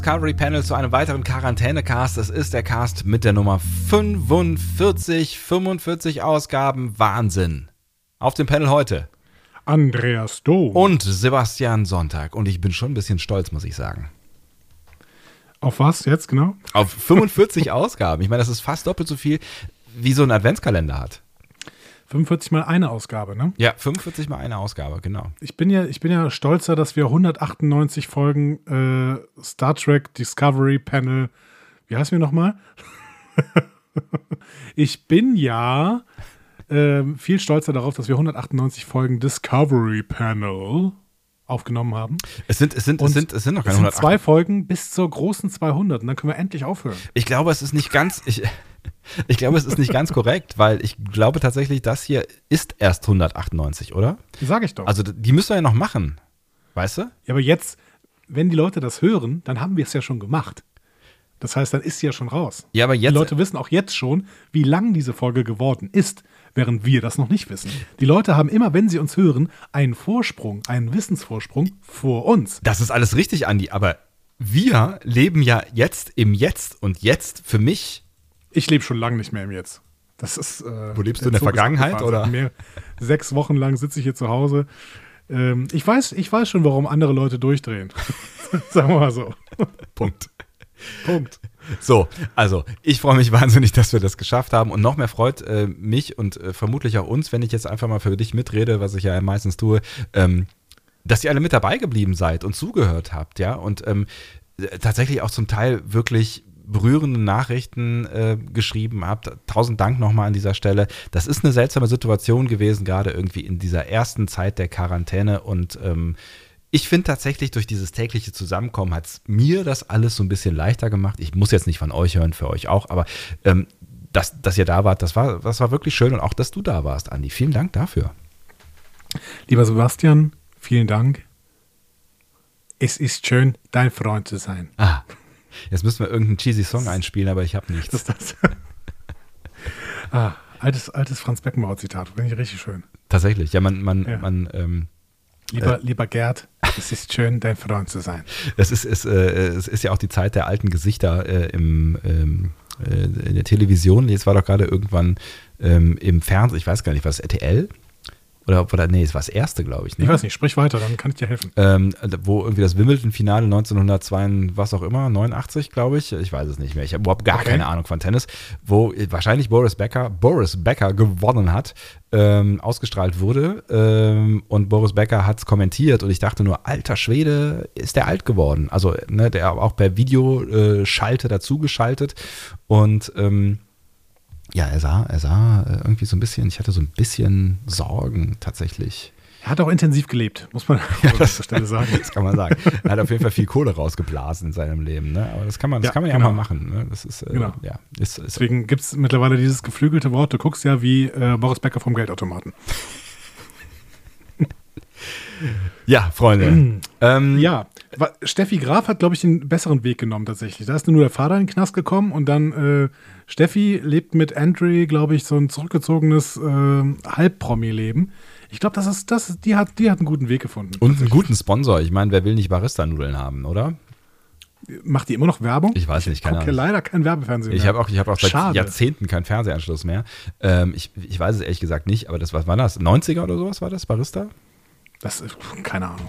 Discovery Panel zu einem weiteren Quarantänecast. Es ist der Cast mit der Nummer 45, 45 Ausgaben. Wahnsinn. Auf dem Panel heute. Andreas Dom. Und Sebastian Sonntag. Und ich bin schon ein bisschen stolz, muss ich sagen. Auf was jetzt genau? Auf 45 Ausgaben. Ich meine, das ist fast doppelt so viel, wie so ein Adventskalender hat. 45 mal eine Ausgabe, ne? Ja, 45 mal eine Ausgabe, genau. Ich bin ja, ich bin ja stolzer, dass wir 198 Folgen äh, Star Trek Discovery Panel, wie heißen wir nochmal? ich bin ja äh, viel stolzer darauf, dass wir 198 Folgen Discovery Panel aufgenommen haben. Es sind, es sind, es Und sind, es sind noch Es keine sind 100. zwei Folgen bis zur großen 200 und dann können wir endlich aufhören. Ich glaube, es ist nicht ganz. Ich, ich glaube, es ist nicht ganz korrekt, weil ich glaube tatsächlich, das hier ist erst 198, oder? Sag ich doch. Also die müssen wir ja noch machen. Weißt du? Ja, aber jetzt, wenn die Leute das hören, dann haben wir es ja schon gemacht. Das heißt, dann ist sie ja schon raus. Ja, aber jetzt. Die Leute wissen auch jetzt schon, wie lang diese Folge geworden ist, während wir das noch nicht wissen. Die Leute haben immer, wenn sie uns hören, einen Vorsprung, einen Wissensvorsprung vor uns. das ist alles richtig, Andi, aber wir leben ja jetzt im Jetzt und jetzt für mich. Ich lebe schon lange nicht mehr im Jetzt. Das ist. Äh, Wo lebst du, in der Zug Vergangenheit, oder? Mehr, sechs Wochen lang sitze ich hier zu Hause. Ähm, ich, weiß, ich weiß schon, warum andere Leute durchdrehen. Sagen wir mal so. Punkt. Punkt. So, also ich freue mich wahnsinnig, dass wir das geschafft haben und noch mehr freut äh, mich und äh, vermutlich auch uns, wenn ich jetzt einfach mal für dich mitrede, was ich ja meistens tue, ähm, dass ihr alle mit dabei geblieben seid und zugehört habt, ja, und ähm, äh, tatsächlich auch zum Teil wirklich berührende Nachrichten äh, geschrieben habt. Tausend Dank nochmal an dieser Stelle. Das ist eine seltsame Situation gewesen, gerade irgendwie in dieser ersten Zeit der Quarantäne und ähm, ich finde tatsächlich, durch dieses tägliche Zusammenkommen hat es mir das alles so ein bisschen leichter gemacht. Ich muss jetzt nicht von euch hören, für euch auch, aber ähm, dass, dass ihr da wart, das war, das war wirklich schön und auch, dass du da warst, Andi. Vielen Dank dafür. Lieber Sebastian, vielen Dank. Es ist schön, dein Freund zu sein. Ah, jetzt müssen wir irgendeinen cheesy Song einspielen, aber ich habe nichts. Das das. ah, altes, altes Franz Beckenbauer-Zitat, finde ich richtig schön. Tatsächlich, ja, man, man, Ja. man, ähm, Lieber, lieber Gerd, es ist schön, dein Freund zu sein. es ist, es, äh, es ist ja auch die Zeit der alten Gesichter äh, im, ähm, äh, in der Television. Jetzt war doch gerade irgendwann ähm, im Fernsehen, ich weiß gar nicht, was RTL? Oder, oder nee, es war das erste, glaube ich. Ne? Ich weiß nicht, sprich weiter, dann kann ich dir helfen. ähm, wo irgendwie das Wimbledon-Finale 1902, was auch immer, 89, glaube ich, ich weiß es nicht mehr, ich habe überhaupt gar Okay. keine Ahnung von Tennis, wo wahrscheinlich Boris Becker, Boris Becker gewonnen hat, ähm, ausgestrahlt wurde ähm, und Boris Becker hat es kommentiert und ich dachte nur, alter Schwede, ist der alt geworden, also ne, der auch per Videoschalte dazugeschaltet und ähm, ja, er sah, er sah äh, irgendwie so ein bisschen, ich hatte so ein bisschen Sorgen tatsächlich. Er hat auch intensiv gelebt, muss man an dieser Stelle sagen. Das kann man sagen. Er hat auf jeden Fall viel Kohle rausgeblasen in seinem Leben. Ne? Aber das kann man, das Ja, kann man ja genau. mal machen. Ne? Das ist, äh, Genau. ja, ist, ist, Deswegen gibt es mittlerweile dieses geflügelte Wort, du guckst ja wie äh, Boris Becker vom Geldautomaten. ja, Freunde. ähm, Ja, Steffi Graf hat, glaube ich, den besseren Weg genommen tatsächlich. Da ist nur der Vater in den Knast gekommen und dann äh, Steffi lebt mit Andre, glaube ich, so ein zurückgezogenes äh, Halbpromi-Leben. Ich glaube, das ist, das die hat, die hat einen guten Weg gefunden. Und einen guten Sponsor. Ich meine, wer will nicht Barista-Nudeln haben, oder? Macht die immer noch Werbung? Ich weiß nicht, keine Ahnung. leider kein Werbefernsehen Ich mehr. habe auch, ich hab auch seit Schade. Jahrzehnten keinen Fernsehanschluss mehr. Ähm, ich, ich weiß es ehrlich gesagt nicht, aber das, was war das? 90er oder sowas war das, Barista? Das ist, keine Ahnung.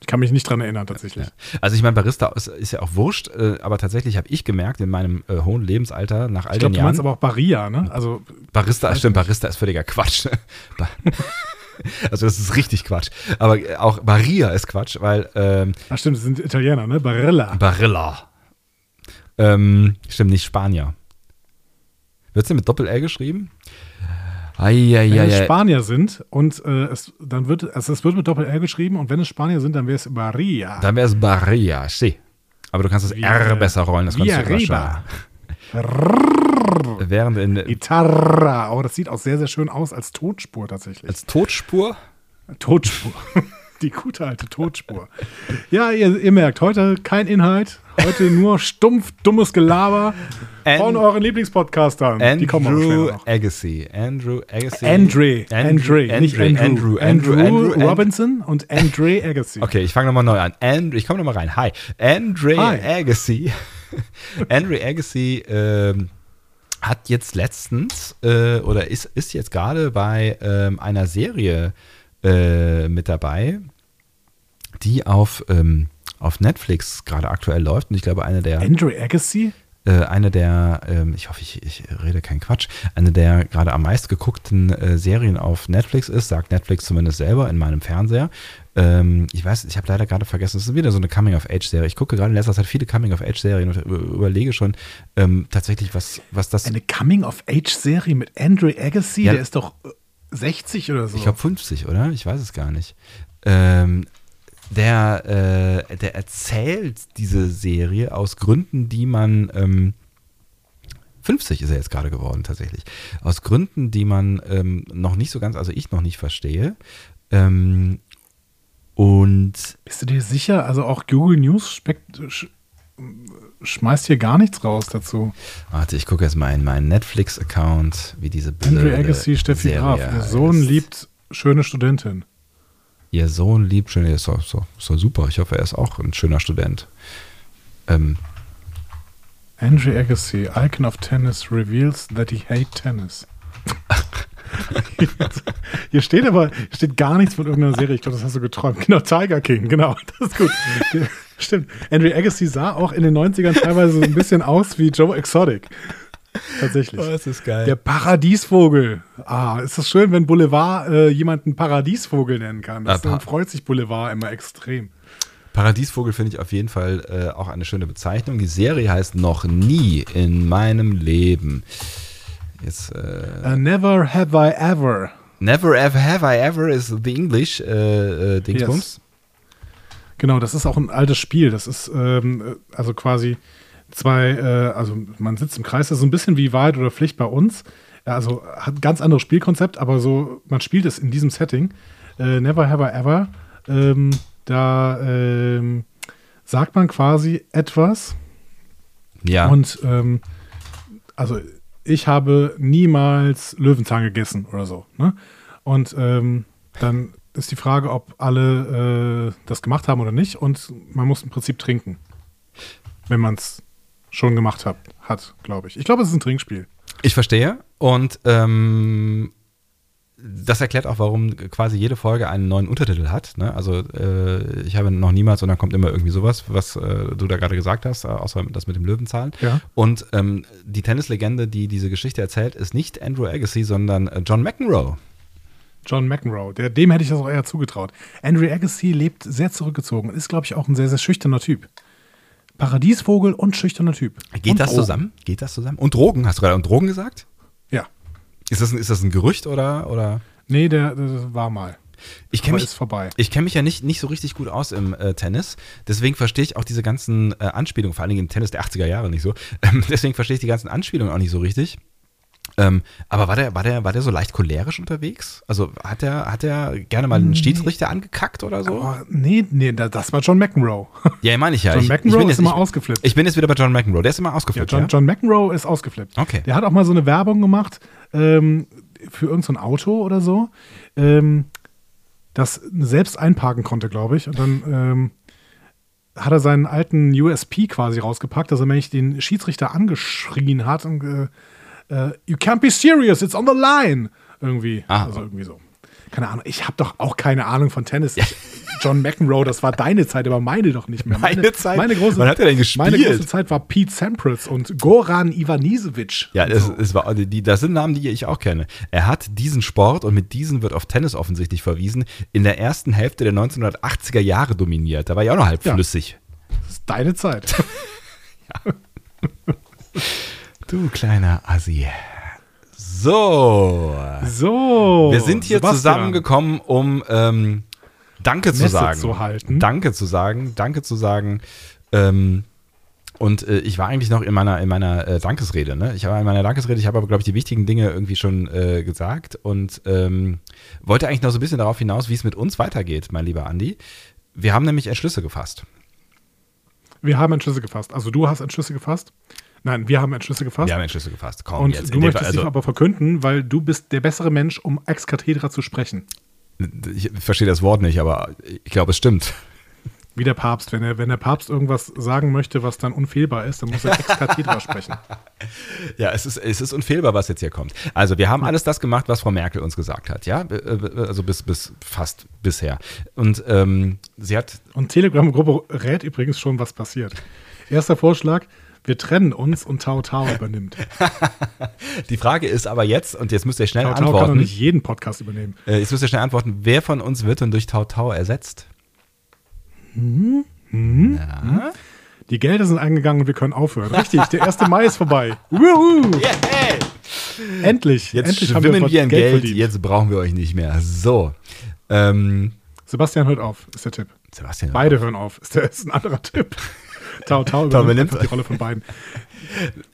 Ich kann mich nicht dran erinnern, tatsächlich. Ja. Also ich meine, Barista ist, ist ja auch wurscht, äh, aber tatsächlich habe ich gemerkt in meinem äh, hohen Lebensalter nach all Ich glaube, den du Jahren. meinst aber auch Barilla, ne? Also, Barista, stimmt, Barista ist völliger Quatsch. Ba- also das ist richtig Quatsch. Aber äh, auch Maria ist Quatsch, weil ähm, ach stimmt, das sind Italiener, ne? Barilla. Barilla. Ähm, stimmt, nicht Spanier. Wird sie mit Doppel-L geschrieben? Wenn es. Spanier sind und äh, es dann wird, also es wird mit Doppel-R geschrieben und wenn es Spanier sind, dann wäre es Barria. Dann wäre es Barria, sí. Aber du kannst das Wie, R besser rollen, das kannst du schon. Während in, Gitarra. Oh, das sieht auch sehr, sehr schön aus als Tonspur tatsächlich. als Totspur Totspur. Die gute alte Totspur. Ja, ihr, ihr merkt, heute kein Inhalt. Heute nur stumpf, dummes Gelaber von An- euren Lieblingspodcastern. Die kommen auch Andrew später noch. Agassi. Andrew Agassi. Andre, Andrew, Andre, nicht Andrew. Andrew, Robinson und Andre Agassi. Okay, ich fange nochmal neu an. And, ich komme nochmal rein. Hi. Andre Hi. Agassi. Andre Agassi ähm, hat jetzt letztens äh, oder ist, ist jetzt gerade bei ähm, einer Serie äh, mit dabei, die auf, ähm, auf Netflix gerade aktuell läuft. Und ich glaube, eine der Andre Agassi? äh, eine der, ähm, ich hoffe, ich, ich rede keinen Quatsch, eine der gerade am meist geguckten äh, Serien auf Netflix ist, sagt Netflix zumindest selber in meinem Fernseher. Ähm, ich weiß, ich habe leider gerade vergessen, es ist wieder so eine Coming-of-Age-Serie. Ich gucke gerade in letzter Zeit viele Coming-of-Age-Serien und über, überlege schon ähm, tatsächlich, was, was das. Eine Coming-of-Age-Serie mit Andre Agassi? Ja. Der ist doch äh, 60 oder so. Ich glaube 50, oder? Ich weiß es gar nicht. Ähm, der, äh, der erzählt diese Serie aus Gründen, die man. Ähm, 50 ist er jetzt gerade geworden, tatsächlich. Aus Gründen, die man ähm, noch nicht so ganz, also ich noch nicht verstehe. Ähm, und Bist du dir sicher? Also auch Google News spekt, sch, schmeißt hier gar nichts raus dazu. warte, ich gucke jetzt mal in meinen Netflix-Account, wie diese Andre blöde Agassi, Steffi Serie Graf. Ihr Sohn liebt schöne Studentin. Ihr Sohn liebt schön, ist doch, ist doch super. Ich hoffe, er ist auch ein schöner Student. Ähm, Andre Agassi, Icon of Tennis, reveals that he hate tennis. Hier steht aber steht gar nichts von irgendeiner Serie. Ich glaube, das hast du geträumt. Genau, Tiger King, genau. Das ist gut. Stimmt. Andre Agassi sah auch in den 90ern teilweise so ein bisschen aus wie Joe Exotic. Tatsächlich. das ist geil. Der Paradiesvogel. Ah, ist das schön, wenn Boulevard äh, jemanden Paradiesvogel nennen kann. Das, Ah, dann freut sich Boulevard immer extrem. Paradiesvogel finde ich auf jeden Fall äh, auch eine schöne Bezeichnung. Die Serie heißt Noch nie in meinem Leben. Jetzt, äh, Uh, never have I ever. Never ever have I ever is the English äh, äh, Dingsbums. Genau, das ist auch ein altes Spiel. Das ist ähm, äh, also quasi zwei, äh, also man sitzt im Kreis, das ist so ein bisschen wie Wahrheit oder Pflicht bei uns. Also hat ein ganz anderes Spielkonzept, aber so, man spielt es in diesem Setting. Äh, Never have I ever. Ähm, da ähm, sagt man quasi etwas Ja. und ähm, also ich habe niemals Löwenzahn gegessen oder so. Ne? Und ähm, dann ist die Frage, ob alle äh, das gemacht haben oder nicht. Und man muss im Prinzip trinken, wenn man es schon gemacht hat, hat glaube ich. Ich glaube, es ist ein Trinkspiel. Ich verstehe. Und ähm, das erklärt auch, warum quasi jede Folge einen neuen Untertitel hat. Ne? Also äh, ich habe noch niemals und dann kommt immer irgendwie sowas, was äh, du da gerade gesagt hast, äh, außer das mit dem Löwenzahn. Ja. Und ähm, die Tennislegende, die diese Geschichte erzählt, ist nicht Andrew Agassi, sondern äh, John McEnroe. John McEnroe, der, dem hätte ich das auch eher zugetraut. Andrew Agassi lebt sehr zurückgezogen und ist, glaube ich, auch ein sehr, sehr schüchterner Typ. Paradiesvogel und schüchterner Typ. Geht und das Drogen. zusammen? Geht das zusammen? Und Drogen, hast du gerade und Drogen gesagt? Ja. Ist das ein, ist das ein Gerücht oder? oder? Nee, der, der war mal. Ich kenne mich, ich kenn mich ja nicht, nicht so richtig gut aus im äh, Tennis. Deswegen verstehe ich auch diese ganzen äh, Anspielungen, vor allen Dingen im Tennis der 80er Jahre nicht so. Ähm, deswegen verstehe ich die ganzen Anspielungen auch nicht so richtig. Ähm, aber war der, war, der, war der so leicht cholerisch unterwegs? Also hat er hat der gerne mal einen Schiedsrichter angekackt oder so? Oh, nee, nee, da- das war John McEnroe. ja, meine ich ja. John ich, McEnroe ich bin ist jetzt, immer ich, ausgeflippt. Ich bin jetzt wieder bei John McEnroe. Der ist immer Ja, ausgeflippt, John, ja? John McEnroe ist ausgeflippt. Okay. Der hat auch mal so eine Werbung gemacht ähm, für irgendein so Auto oder so, ähm, das selbst einparken konnte, glaube ich. Und dann ähm, hat er seinen alten USP quasi rausgepackt, dass er nämlich den Schiedsrichter angeschrien hat und äh, äh, You can't be serious, it's on the line. Irgendwie. Ah. Also irgendwie so. Keine Ahnung. Ich habe doch auch keine Ahnung von Tennis. Ich, John McEnroe, das war deine Zeit, aber meine doch nicht mehr. Meine Zeit? Meine große, Wann hat er denn gespielt? Meine große Zeit war Pete Sampras und Goran Ivanisevic. Ja, das, das, war, die, das sind Namen, die ich auch kenne. Er hat diesen Sport, und mit diesen wird auf Tennis offensichtlich verwiesen, in der ersten Hälfte der 1980er Jahre dominiert. Da war ich auch noch halb Ja. flüssig. Das ist deine Zeit. Du kleiner Assi. So. So. Wir sind hier Sebastian. zusammengekommen, um ähm, Danke zu Messe sagen. zu halten. Danke zu sagen. Danke zu sagen. Ähm, und äh, ich war eigentlich noch in meiner, in meiner äh, Dankesrede. Ne? Ich war in meiner Dankesrede, ich habe aber, glaube ich, die wichtigen Dinge irgendwie schon äh, gesagt und ähm, wollte eigentlich noch so ein bisschen darauf hinaus, wie es mit uns weitergeht, mein lieber Andi. Wir haben nämlich Entschlüsse gefasst. Wir haben Entschlüsse gefasst. Also du hast Entschlüsse gefasst. Nein, wir haben Entschlüsse gefasst. Wir haben Entschlüsse gefasst. Komm, und jetzt. du möchtest Fall, dich also, aber verkünden, weil du bist der bessere Mensch, um ex cathedra zu sprechen. ich verstehe das Wort nicht, aber ich glaube, es stimmt. Wie der Papst. Wenn, er, wenn der Papst irgendwas sagen möchte, was dann unfehlbar ist, dann muss er ex cathedra sprechen. Ja, es ist, es ist unfehlbar, was jetzt hier kommt. Also, wir haben alles das gemacht, was Frau Merkel uns gesagt hat, ja? Äh, Also bis, bis fast bisher. Und ähm, sie hat. Und Telegram-Gruppe rät übrigens schon, was passiert. Erster Vorschlag, wir trennen uns und Tao Tao übernimmt. Die Frage ist aber jetzt, und jetzt müsst ihr schnell Tao Tao kann doch antworten. nicht jeden Podcast übernehmen. Äh, jetzt müsst ihr schnell antworten, wer von uns wird denn durch Tau Tau ersetzt? Ja. Die Gelder sind eingegangen und wir können aufhören. Richtig, der 1. Mai ist vorbei. Wuhu! Endlich, Jetzt endlich schwimmen was wir in Geld, verdient. jetzt brauchen wir euch nicht mehr. So. Ähm, Sebastian hört auf, ist der Tipp. Sebastian. Beide hören auf, ist, der, ist ein anderer Tipp. Tao Tao übernimmt die Rolle von beiden.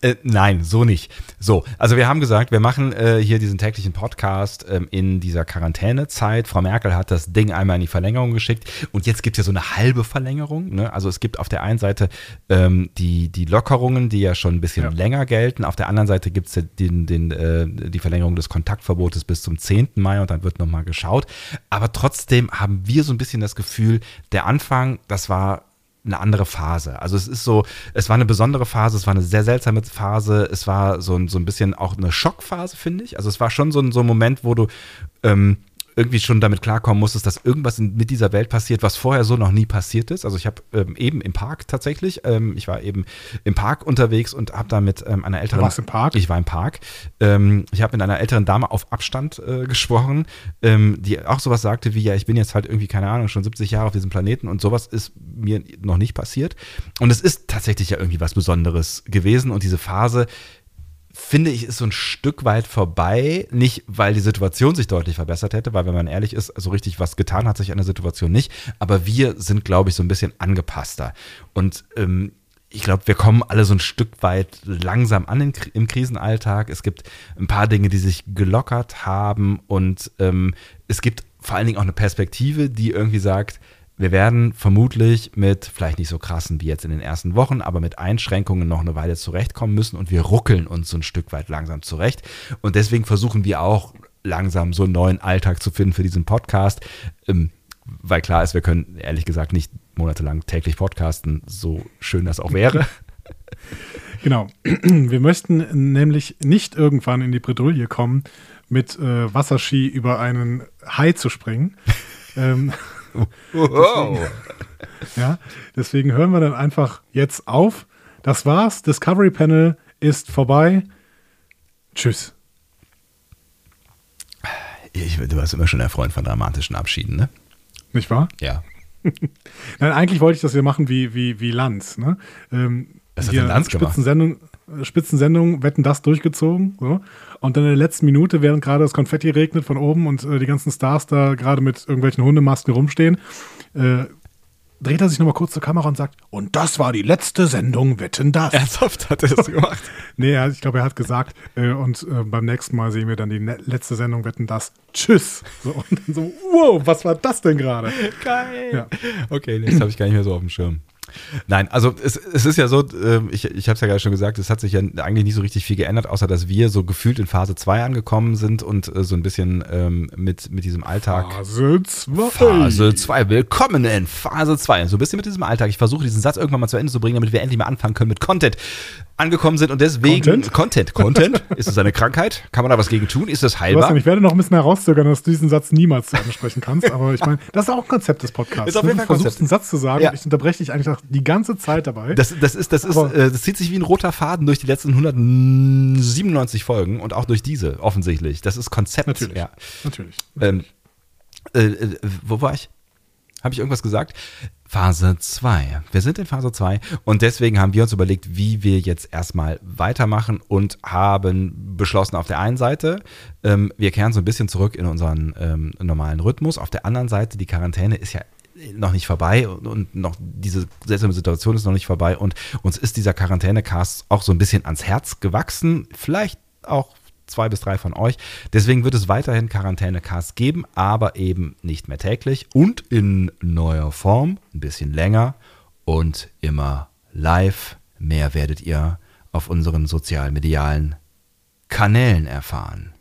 Äh, nein, so nicht. So, also wir haben gesagt, wir machen äh, hier diesen täglichen Podcast ähm, in dieser Quarantänezeit. Frau Merkel hat das Ding einmal in die Verlängerung geschickt und jetzt gibt es ja so eine halbe Verlängerung. Ne? Also es gibt auf der einen Seite ähm, die, die Lockerungen, die ja schon ein bisschen Ja. länger gelten. Auf der anderen Seite gibt es den, den, äh, die Verlängerung des Kontaktverbotes bis zum 10. Mai und dann wird nochmal geschaut. Aber trotzdem haben wir so ein bisschen das Gefühl, der Anfang, das war eine andere Phase. Also es ist so, es war eine besondere Phase, es war eine sehr seltsame Phase, es war so ein, so ein bisschen auch eine Schockphase, finde ich. Also es war schon so ein, so ein Moment, wo du ähm, irgendwie schon damit klarkommen musstest, dass irgendwas in, mit dieser Welt passiert, was vorher so noch nie passiert ist. Also ich habe ähm, eben im Park tatsächlich, ähm, ich war eben im Park unterwegs und habe da mit ähm, einer älteren... warst im Park? Ich war im Park. Ähm, ich habe mit einer älteren Dame auf Abstand äh, gesprochen, ähm, die auch sowas sagte wie, ja, ich bin jetzt halt irgendwie, keine Ahnung, schon 70 Jahre auf diesem Planeten und sowas ist mir noch nicht passiert. Und es ist tatsächlich ja irgendwie was Besonderes gewesen und diese Phase, finde ich, ist so ein Stück weit vorbei. Nicht, weil die Situation sich deutlich verbessert hätte, weil wenn man ehrlich ist, so richtig was getan hat sich an der Situation nicht. Aber wir sind, glaube ich, so ein bisschen angepasster. Und ähm, ich glaube, wir kommen alle so ein Stück weit langsam an im Krisenalltag. Es gibt ein paar Dinge, die sich gelockert haben und ähm, es gibt vor allen Dingen auch eine Perspektive, die irgendwie sagt, wir werden vermutlich mit vielleicht nicht so krassen wie jetzt in den ersten Wochen, aber mit Einschränkungen noch eine Weile zurechtkommen müssen und wir ruckeln uns so ein Stück weit langsam zurecht. Und deswegen versuchen wir auch langsam so einen neuen Alltag zu finden für diesen Podcast. Ähm, weil klar ist, wir können ehrlich gesagt nicht monatelang täglich podcasten, so schön das auch wäre. Genau. Wir möchten nämlich nicht irgendwann in die Bredouille kommen, mit äh, Wasserski über einen Hai zu springen. ähm, Wow. ja, deswegen hören wir dann einfach jetzt auf. Das war's. Discovery Panel ist vorbei. Tschüss. Ich, du warst immer schon der Freund von dramatischen Abschieden, ne? Nicht wahr? Ja. Nein, eigentlich wollte ich das ja machen wie, wie, wie Lanz. Ne? Ähm, Was hat Lanz gemacht? Spitzensendung, Spitzensendung, wetten das durchgezogen. So. Und dann in der letzten Minute, während gerade das Konfetti regnet von oben und äh, die ganzen Stars da gerade mit irgendwelchen Hundemasken rumstehen, äh, dreht er sich nochmal kurz zur Kamera und sagt, und das war die letzte Sendung, wetten das. Ernsthaft hat er das gemacht? Nee, ich glaube, er hat gesagt, äh, und äh, beim nächsten Mal sehen wir dann die ne letzte Sendung, wetten das. Tschüss. So, und dann so, wow, was war das denn gerade? Geil. Ja. Okay, das habe ich gar nicht mehr so auf dem Schirm. Nein, also es, es ist ja so, ähm, ich, ich habe es ja gerade schon gesagt, es hat sich ja eigentlich nicht so richtig viel geändert, außer dass wir so gefühlt in Phase 2 angekommen sind und äh, so ein bisschen ähm, mit, mit diesem Alltag. Phase 2. Phase 2, willkommen in Phase 2. So ein bisschen mit diesem Alltag. Ich versuche diesen Satz irgendwann mal zu Ende zu bringen, damit wir endlich mal anfangen können mit Content angekommen sind und deswegen Content? Content, Content. ist es eine Krankheit? Kann man da was gegen tun? Ist es heilbar? Sebastian, ich werde noch ein bisschen herauszögern, dass du diesen Satz niemals zu Ende sprechen kannst. Aber ich meine, das ist auch ein Konzept des Podcasts. Ist auf jeden ne? Fall Du ein versuchst Konzept. einen Satz zu sagen Ja. und ich unterbreche dich eigentlich auch die ganze Zeit dabei. Das, das ist, das ist, äh, das zieht sich wie ein roter Faden durch die letzten 197 Folgen und auch durch diese, offensichtlich. Das ist Konzept. Natürlich. Ja. Natürlich. Ähm, äh, äh, wo war ich? Habe ich irgendwas gesagt? Phase 2. Wir sind in Phase 2 und deswegen haben wir uns überlegt, wie wir jetzt erstmal weitermachen und haben beschlossen, auf der einen Seite, ähm, wir kehren so ein bisschen zurück in unseren ähm, normalen Rhythmus. Auf der anderen Seite, die Quarantäne ist ja noch nicht vorbei und, noch diese seltsame Situation ist noch nicht vorbei und uns ist dieser Quarantänecast auch so ein bisschen ans Herz gewachsen. Vielleicht auch zwei bis drei von euch. Deswegen wird es weiterhin Quarantäne-Casts geben, aber eben nicht mehr täglich und in neuer Form, ein bisschen länger und immer live. Mehr werdet ihr auf unseren sozialmedialen Kanälen erfahren.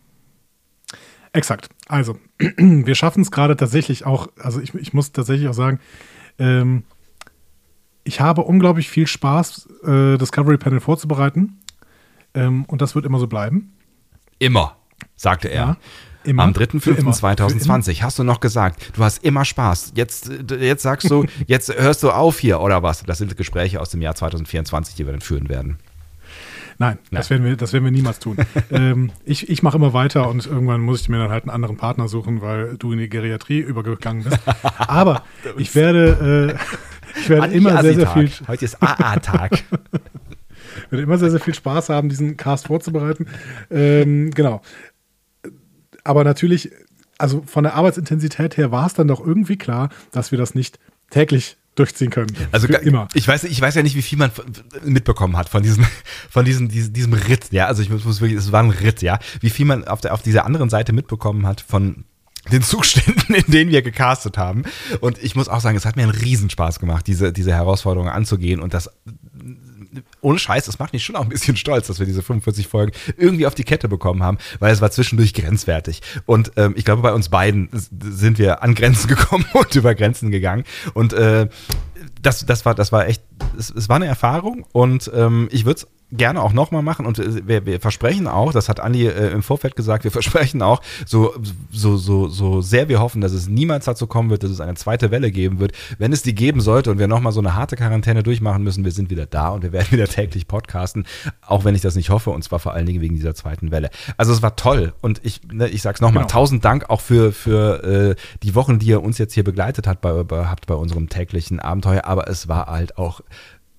Exakt. Also, wir schaffen es gerade tatsächlich auch, also ich, ich muss tatsächlich auch sagen, ähm, ich habe unglaublich viel Spaß, äh, Discovery Panel vorzubereiten. Ähm, und das wird immer so bleiben. Immer, sagte er. Ja, immer. Am Für immer. 3.5.2020 hast du noch gesagt, du hast immer Spaß. Jetzt, jetzt sagst du, jetzt hörst du auf hier oder was? Das sind Gespräche aus dem Jahr 2024, die wir dann führen werden. Nein, Das, werden wir, das werden wir niemals tun. ähm, ich ich mache immer weiter und irgendwann muss ich mir dann halt einen anderen Partner suchen, weil du in die Geriatrie übergegangen bist. Aber ich werde, äh, ich werde immer sehr, sehr viel, Heute ist AA-Tag. werde immer sehr, sehr viel Spaß haben, diesen Cast vorzubereiten. Ähm, genau. Aber natürlich, also von der Arbeitsintensität her war es dann doch irgendwie klar, dass wir das nicht täglich durchziehen können. Also Für immer. Ich weiß, ich weiß ja nicht, wie viel man mitbekommen hat von diesem, von diesem, diesem, diesem Ritt. Ja, also ich muss, muss wirklich, es war ein Ritt. Ja, wie viel man auf der auf dieser anderen Seite mitbekommen hat von den Zuständen, in denen wir gecastet haben. Und ich muss auch sagen, es hat mir einen Riesenspaß gemacht, diese, diese Herausforderung anzugehen und das ohne Scheiß, das macht mich schon auch ein bisschen stolz, dass wir diese 45 Folgen irgendwie auf die Kette bekommen haben, weil es war zwischendurch grenzwertig. Und ähm, ich glaube, bei uns beiden sind wir an Grenzen gekommen und über Grenzen gegangen. Und äh, das, das war, das war echt, es, es war eine Erfahrung und ähm, ich würde es gerne auch nochmal machen und äh, wir, wir versprechen auch, das hat Andi äh, im Vorfeld gesagt, wir versprechen auch, so, so, so, so sehr wir hoffen, dass es niemals dazu kommen wird, dass es eine zweite Welle geben wird. Wenn es die geben sollte und wir nochmal so eine harte Quarantäne durchmachen müssen, wir sind wieder da und wir werden wieder täglich podcasten, auch wenn ich das nicht hoffe und zwar vor allen Dingen wegen dieser zweiten Welle. Also es war toll und ich, ne, ich sag's nochmal, Genau. tausend Dank auch für, für äh, die Wochen, die ihr uns jetzt hier begleitet hat bei, bei, habt bei unserem täglichen Abenteuer, aber es war halt auch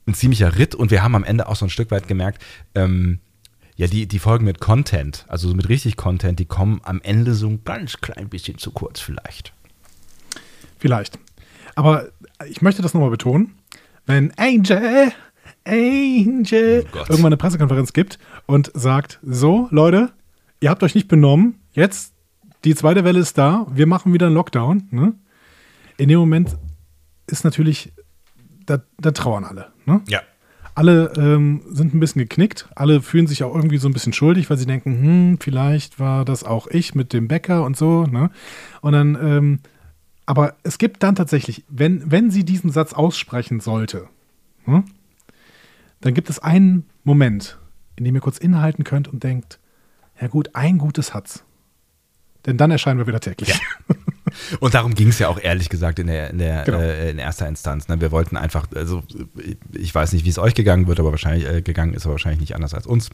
ein ziemlicher Ritt und wir haben am Ende auch so ein Stück weit gemerkt, ähm, ja, die, die Folgen mit Content, also so mit richtig Content, die kommen am Ende so ein ganz klein bisschen zu kurz vielleicht. Vielleicht. Aber ich möchte das nochmal betonen. Wenn Angel, Angel Oh irgendwann eine Pressekonferenz gibt und sagt, so Leute, ihr habt euch nicht benommen, jetzt die zweite Welle ist da, wir machen wieder einen Lockdown. Ne? In dem Moment ist natürlich, da, da trauern alle. Ne? Ja. Alle ähm, sind ein bisschen geknickt, alle fühlen sich auch irgendwie so ein bisschen schuldig, weil sie denken, hm, vielleicht war das auch ich mit dem Bäcker und so, ne? Und dann, ähm, aber es gibt dann tatsächlich, wenn, wenn sie diesen Satz aussprechen sollte, hm, dann gibt es einen Moment, in dem ihr kurz innehalten könnt und denkt, ja gut, ein gutes hat's. Denn dann erscheinen wir wieder täglich. Und darum ging es ja auch ehrlich gesagt in der, in der Genau. äh, in erster Instanz. Ne? Wir wollten einfach, also ich weiß nicht, wie es euch gegangen wird, aber wahrscheinlich äh, gegangen ist aber wahrscheinlich nicht anders als uns.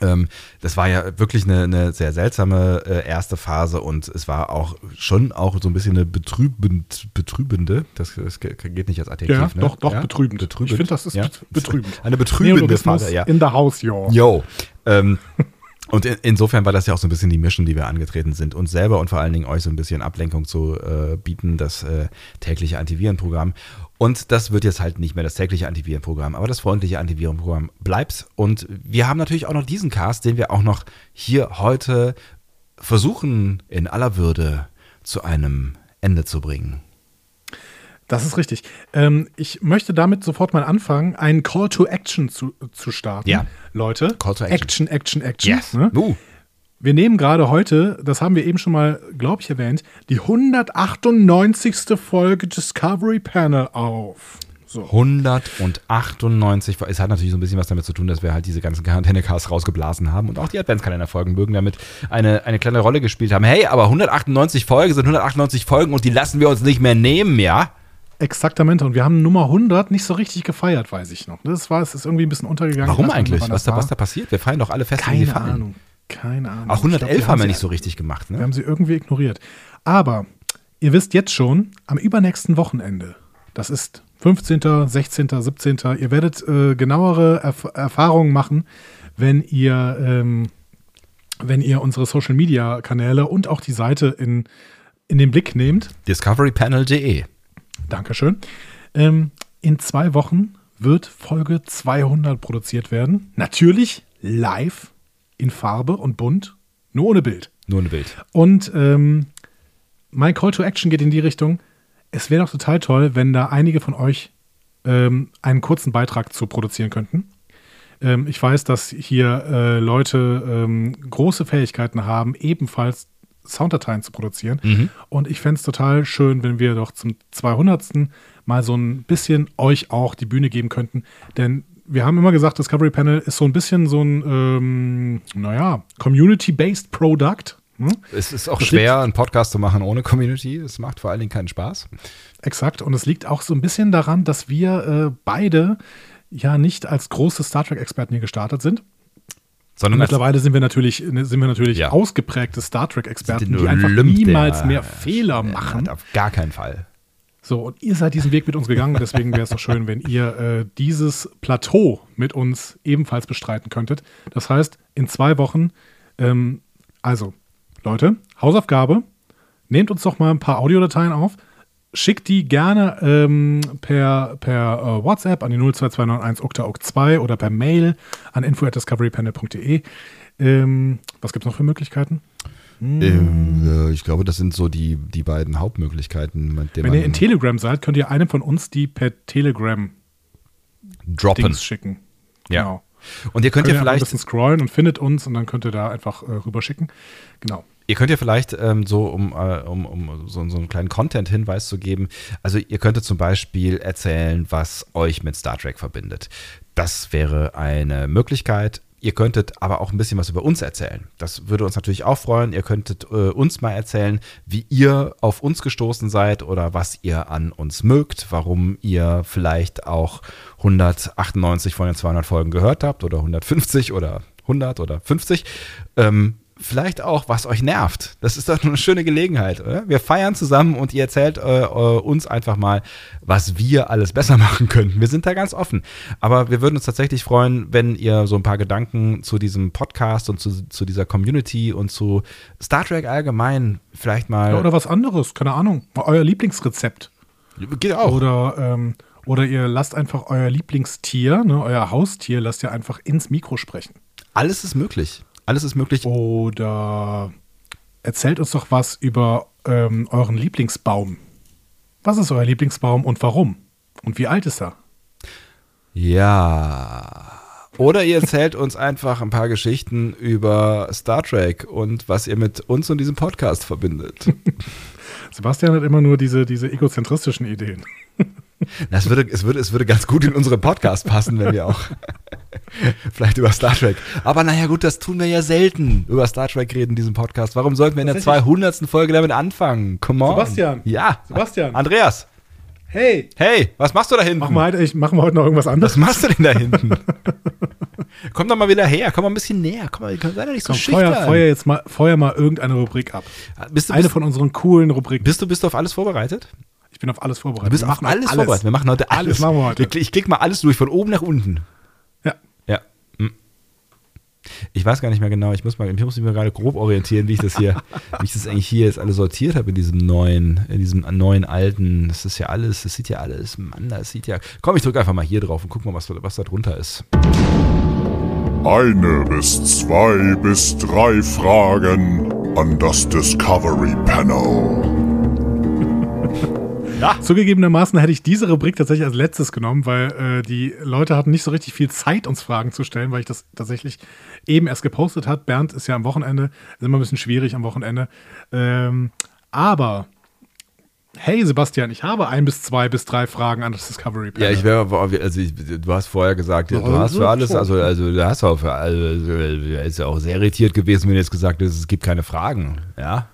Ähm, das war ja wirklich eine, eine sehr seltsame äh, erste Phase und es war auch schon auch so ein bisschen eine betrübend, betrübende, das, das geht nicht als Adjektiv, Ja, ne? doch, doch, ja? betrübend. betrübend. Ich finde, das ist ja? bet- betrübend. Eine betrübende Phase, ja. in the house, yo. Yo. Ähm, und in, insofern war das ja auch so ein bisschen die Mission, die wir angetreten sind, uns selber und vor allen Dingen euch so ein bisschen Ablenkung zu äh, bieten, das äh, tägliche Antivirenprogramm. Und das wird jetzt halt nicht mehr das tägliche Antivirenprogramm, aber das freundliche Antivirenprogramm bleibt. Und wir haben natürlich auch noch diesen Cast, den wir auch noch hier heute versuchen, in aller Würde zu einem Ende zu bringen. Das ist richtig. Ähm, ich möchte damit sofort mal anfangen, einen Call to Action zu, zu starten. Ja. Leute, Call to Action. Action, Action, Action. Ne? Uh. Wir nehmen gerade heute, das haben wir eben schon mal, glaube ich, erwähnt, die 198. Folge Discovery Panel auf. So. 198, es hat natürlich so ein bisschen was damit zu tun, dass wir halt diese ganzen Quarantäne-Casts rausgeblasen haben und auch die Adventskalender-Folgen mögen damit eine, eine kleine Rolle gespielt haben. Hey, aber 198 Folgen sind 198 Folgen und die lassen wir uns nicht mehr nehmen, ja? Exaktamente. Und wir haben Nummer 100 nicht so richtig gefeiert, weiß ich noch. Das war, es ist irgendwie ein bisschen untergegangen. Warum eigentlich? Was da, was da passiert? Wir feiern doch alle fest, Keine. Ahnung. Keine Ahnung. Auch Ich glaub, 111 wir haben wir nicht so richtig gemacht, Wir ne? haben sie irgendwie ignoriert. Aber ihr wisst jetzt schon, am übernächsten Wochenende, das ist 15., 16., 17., ihr werdet äh, genauere Erf Erfahrungen machen, wenn ihr, ähm, wenn ihr unsere Social Media Kanäle und auch die Seite in, in den Blick nehmt. Discoverypanel.de. Dankeschön. Ähm, in zwei Wochen wird Folge 200 produziert werden. Natürlich live in Farbe und bunt, nur ohne Bild. Nur ein Bild. Und ähm, mein Call to Action geht in die Richtung, es wäre doch total toll, wenn da einige von euch ähm, einen kurzen Beitrag zu produzieren könnten. Ähm, ich weiß, dass hier äh, Leute ähm, große Fähigkeiten haben, ebenfalls Sounddateien zu produzieren. Mhm. Und ich fände es total schön, wenn wir doch zum 200. mal so ein bisschen euch auch die Bühne geben könnten. Denn wir haben immer gesagt, Discovery Panel ist so ein bisschen so ein, ähm, naja, Community-based Product. Hm? Es ist auch Das schwer, einen Podcast zu machen ohne Community. Es macht vor allen Dingen keinen Spaß. Exakt. Und es liegt auch so ein bisschen daran, dass wir äh, beide ja nicht als große Star Trek-Experten hier gestartet sind. Sondern Mittlerweile sind wir natürlich, sind wir natürlich Ja. ausgeprägte Star Trek-Experten, die einfach Olymp niemals mehr Fehler machen. Auf gar keinen Fall. So, und ihr seid diesen Weg mit uns gegangen, deswegen wäre es doch schön, wenn ihr äh, dieses Plateau mit uns ebenfalls bestreiten könntet. Das heißt, in zwei Wochen, ähm, also, Leute, Hausaufgabe, nehmt uns doch mal ein paar Audiodateien auf, schickt die gerne ähm, per, per äh, WhatsApp an die 02291 oktaok 2 oder per Mail an info.discoverypanel.de. Ähm, was gibt es noch für Möglichkeiten? Ähm, äh, ich glaube, das sind so die, die beiden Hauptmöglichkeiten, Wenn ihr in Telegram seid, könnt ihr einem von uns die per Telegram droppen. Dings schicken. Ja. Genau. Und ihr könnt ja Könnt ihr ein vielleicht bisschen scrollen und findet uns und dann könnt ihr da einfach äh, rüberschicken. Genau. Ihr könnt ja vielleicht ähm, so, um, äh, um, um so, so einen kleinen Content-Hinweis zu geben, also ihr könntet zum Beispiel erzählen, was euch mit Star Trek verbindet. Das wäre eine Möglichkeit. Ihr könntet aber auch ein bisschen was über uns erzählen. Das würde uns natürlich auch freuen. Ihr könntet äh, uns mal erzählen, wie ihr auf uns gestoßen seid oder was ihr an uns mögt, warum ihr vielleicht auch 198 von den 200 Folgen gehört habt oder 150 oder 100 oder 50. Ähm, vielleicht auch, was euch nervt. Das ist doch eine schöne Gelegenheit, oder? Wir feiern zusammen und ihr erzählt äh, äh, uns einfach mal, was wir alles besser machen könnten. Wir sind da ganz offen. Aber wir würden uns tatsächlich freuen, wenn ihr so ein paar Gedanken zu diesem Podcast und zu, zu dieser Community und zu Star Trek allgemein vielleicht mal. Ja, oder was anderes, keine Ahnung. Euer Lieblingsrezept. geht auch. Oder, ähm, oder ihr lasst einfach euer Lieblingstier, ne, euer Haustier, lasst ihr einfach ins Mikro sprechen. Alles ist möglich. Alles ist möglich. Oder erzählt uns doch was über ähm, euren Lieblingsbaum. Was ist euer Lieblingsbaum und warum? Und wie alt ist er? Ja. Oder ihr erzählt uns einfach ein paar Geschichten über Star Trek und was ihr mit uns und diesem Podcast verbindet. Sebastian hat immer nur diese, diese egozentristischen Ideen. Das würde, es, würde, es würde ganz gut in unseren Podcast passen, wenn wir auch vielleicht über Star Trek. Aber naja, gut, das tun wir ja selten, über Star Trek reden in diesem Podcast. Warum sollten wir in der Tatsächlich. 200. Folge damit anfangen? Come on. Sebastian. Ja. Sebastian. Andreas. Hey, Hey, was machst du da hinten? machen wir, heute, ich, heute noch irgendwas anderes? Was machst du denn da hinten? komm doch mal wieder her, komm mal ein bisschen näher. Komm mal, sei doch nicht so schüchtern. feuer, feuer jetzt mal, feuer mal irgendeine Rubrik ab. Bist du, Eine bist, von unseren coolen Rubriken. bist, du, bist du auf alles vorbereitet? Ich bin auf alles vorbereitet. Du bist Wir auf machen alles, alles vorbereitet. Wir machen heute alles. Alles machen wir heute. Ich, ich klick mal alles durch, von oben nach unten. Ja. Ja. Hm. Ich weiß gar nicht mehr genau. Ich muss, mal, ich muss mich mal gerade grob orientieren, wie ich das hier, wie ich das eigentlich hier jetzt alles sortiert habe in diesem neuen, in diesem neuen alten. Das ist ja alles, das sieht ja alles, Mann, das sieht ja. Komm, ich drücke einfach mal hier drauf und guck mal, was, was da drunter ist. Eine bis zwei bis drei Fragen an das Discovery Panel. Zugegebenermaßen hätte ich diese Rubrik tatsächlich als letztes genommen, weil äh, die Leute hatten nicht so richtig viel Zeit, uns Fragen zu stellen, weil ich das tatsächlich eben erst gepostet hat. Bernd ist ja am Wochenende, ist immer ein bisschen schwierig am Wochenende. Ähm, aber, hey Sebastian, ich habe ein bis zwei bis drei Fragen an das Discovery Panel. Ja, ich wäre, also ich, du hast vorher gesagt, du hast für alles, also, also du hast auch für, also, er ist ja auch sehr irritiert gewesen, wenn du jetzt gesagt hast, es gibt keine Fragen, ja.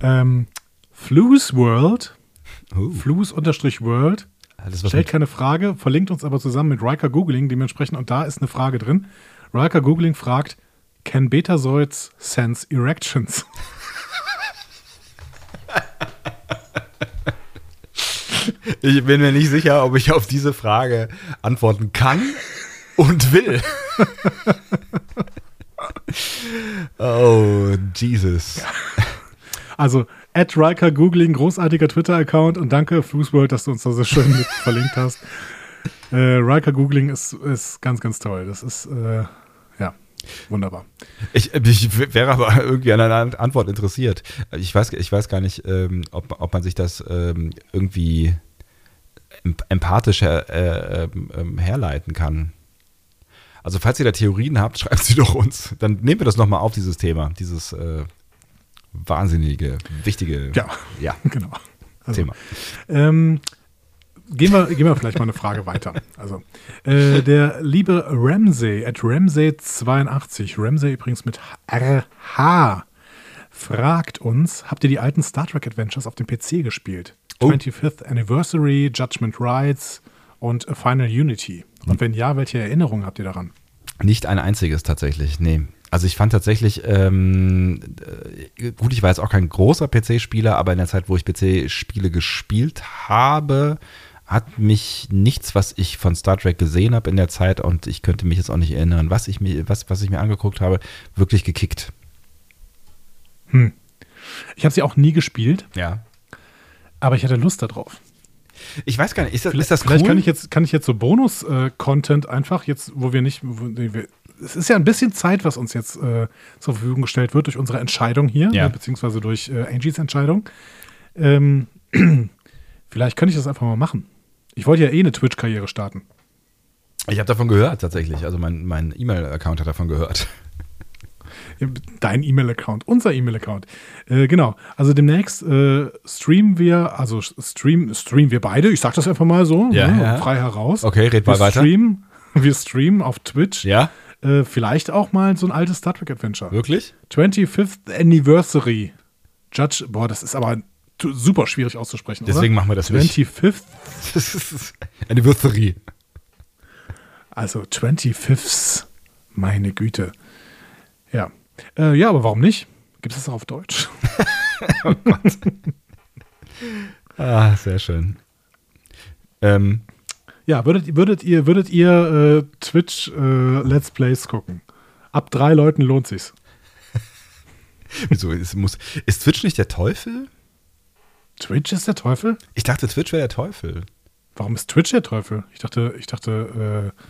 ähm, Flu's World, Flu's unterstrich World, hat das was stellt keine Frage, verlinkt uns aber zusammen mit Riker Googling dementsprechend und da ist eine Frage drin. Riker Googling fragt, can Betazoids sense erections? Ich bin mir nicht sicher, ob ich auf diese Frage antworten kann und will. oh, Jesus. Also, at Riker Googling, großartiger Twitter-Account und danke, Flugsworld, dass du uns da so schön mit verlinkt hast. Äh, Riker Googling ist, ist ganz, ganz toll. Das ist, äh, ja, wunderbar. Ich, ich wäre aber irgendwie an einer Antwort interessiert. Ich weiß, ich weiß gar nicht, ähm, ob, ob man sich das ähm, irgendwie empathisch her, äh, äh, herleiten kann. Also falls ihr da Theorien habt, schreibt sie doch uns. Dann nehmen wir das nochmal auf, dieses Thema, dieses äh, wahnsinnige, wichtige Ja, ja, genau. Also, Thema. Ähm, gehen, wir, gehen wir vielleicht mal eine Frage weiter. Also, äh, der liebe Ramsey, at Ramsey82, Ramsey übrigens mit RH, fragt uns, habt ihr die alten Star Trek Adventures auf dem PC gespielt? Oh. 25th Anniversary, Judgment Rights und Final Unity. Und wenn ja, welche Erinnerungen habt ihr daran? Nicht ein einziges tatsächlich, nee. Also ich fand tatsächlich, ähm, äh, gut, ich war jetzt auch kein großer PC-Spieler, aber in der Zeit, wo ich PC-Spiele gespielt habe, hat mich nichts, was ich von Star Trek gesehen habe in der Zeit und ich könnte mich jetzt auch nicht erinnern, was ich mir, was, was ich mir angeguckt habe, wirklich gekickt. Hm. Ich habe sie auch nie gespielt, Ja. aber ich hatte Lust darauf. Ich weiß gar nicht, ist das, ist das cool? Vielleicht kann ich jetzt, kann ich jetzt so Bonus-Content einfach jetzt, wo wir nicht, wo, nee, wir, es ist ja ein bisschen Zeit, was uns jetzt äh, zur Verfügung gestellt wird durch unsere Entscheidung hier, Ja. äh, beziehungsweise durch äh, Angies Entscheidung. Ähm, vielleicht könnte ich das einfach mal machen. Ich wollte ja eh eine Twitch-Karriere starten. ich habe davon gehört tatsächlich, also mein, mein E-Mail-Account hat davon gehört. Dein E-Mail-Account, unser E-Mail-Account. Äh, genau. Also demnächst äh, streamen wir, also stream, streamen wir beide, ich sag das einfach mal so, Ja, ne, ja. frei heraus. Okay, red wir mal weiter. Streamen, wir streamen auf Twitch. Ja, Äh, vielleicht auch mal so ein altes Star Trek Adventure. wirklich? 25th Anniversary. Judge, boah, das ist aber super schwierig auszusprechen. Deswegen oder? machen wir das nicht. 25th, Das ist Anniversary. also 25th. Meine Güte. Ja. Äh, ja, aber warum nicht? Gibt es das auch auf Deutsch? Ah, sehr schön. Ähm, Ja, würdet, würdet ihr, würdet ihr äh, Twitch äh, Let's Plays gucken? Ab drei Leuten lohnt sich's. wieso ist, muss, ist Twitch nicht der Teufel? Twitch ist der Teufel? Ich dachte, Twitch wäre der Teufel. Warum ist Twitch der Teufel? Ich dachte, ich dachte, äh,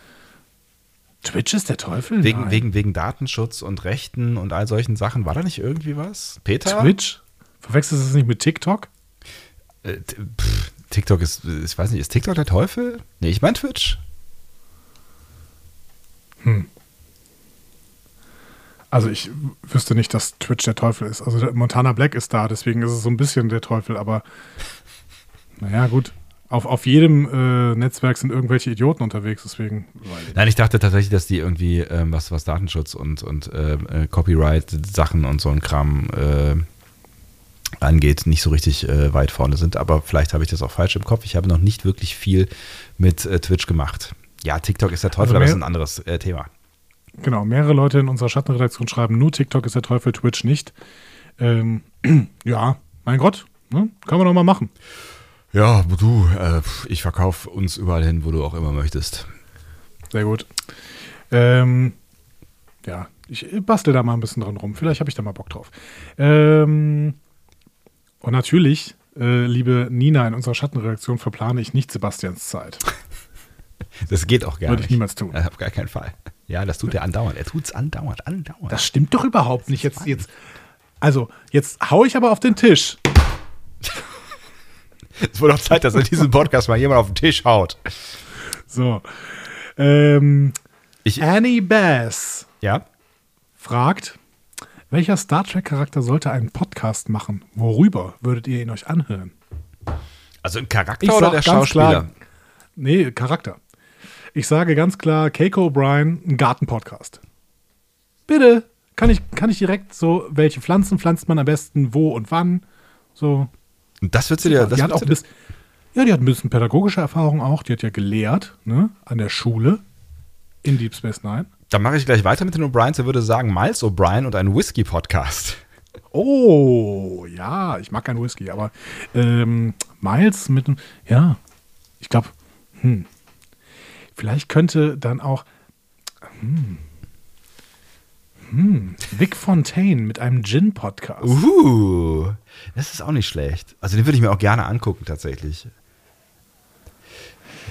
Twitch ist der Teufel? Wegen, Nein. wegen, wegen Datenschutz und Rechten und all solchen Sachen. War da nicht irgendwie was? Peter? Twitch? Verwechselst du es nicht mit TikTok? Äh, TikTok ist, ich weiß nicht, ist TikTok der Teufel? Nee, ich meine Twitch. Also ich wüsste nicht, dass Twitch der Teufel ist. Also Montana Black ist da, deswegen ist es so ein bisschen der Teufel, aber naja, gut. Auf, auf jedem äh, Netzwerk sind irgendwelche Idioten unterwegs, deswegen. Nein, ich dachte tatsächlich, dass die irgendwie ähm, was, was Datenschutz und, und ähm, äh, Copyright-Sachen und so ein Kram äh, angeht, nicht so richtig äh, weit vorne sind. Aber vielleicht habe ich das auch falsch im Kopf. Ich habe noch nicht wirklich viel mit äh, Twitch gemacht. Ja, TikTok ist der Teufel, Also aber das ist ein anderes äh, Thema. Genau, mehrere Leute in unserer Schattenredaktion schreiben, nur TikTok ist der Teufel, Twitch nicht. Ähm, ja, mein Gott, ne? können wir doch mal machen. Ja, du, äh, ich verkaufe uns überall hin, wo du auch immer möchtest. Sehr gut. Ähm, ja, ich bastel da mal ein bisschen dran rum. Vielleicht habe ich da mal Bock drauf. Ähm, und natürlich, äh, liebe Nina in unserer Schattenredaktion, verplane ich nicht Sebastians Zeit. Das geht auch gar Würde ich nicht. niemals tun. Äh, auf gar keinen Fall. Ja, das tut er andauernd. Er tut es andauernd, andauernd. Das stimmt doch überhaupt nicht. Jetzt, jetzt, also, jetzt hau ich aber auf den Tisch. Es wurde auch Zeit, dass in diesem Podcast mal jemand auf den Tisch haut. So. Ähm, Ich, Annie Bass ja? fragt, welcher Star Trek-Charakter sollte einen Podcast machen? Worüber würdet ihr ihn euch anhören? Also ein Charakter Ich oder der Schauspieler? klar- Nee, Charakter. Ich sage ganz klar, Keiko O'Brien, ein Garten-Podcast. Bitte. Kann ich, kann ich direkt so, welche Pflanzen pflanzt man am besten, wo und wann? So. Und das würdest du dir, das die hat auch bisschen, ja, die hat ein bisschen pädagogische Erfahrung auch. Die hat ja gelehrt, ne, an der Schule in Deep Space Nine. Dann mache ich gleich weiter mit den O'Briens. Er würde sagen, Miles O'Brien und ein Whisky-Podcast. Oh, ja, ich mag keinen Whisky, aber ähm, Miles mit, dem- ja, Ich glaube, hm, vielleicht könnte dann auch hm, hm, Vic Fontaine mit einem Gin-Podcast. Uh, das ist auch nicht schlecht. Also den würde ich mir auch gerne angucken, tatsächlich.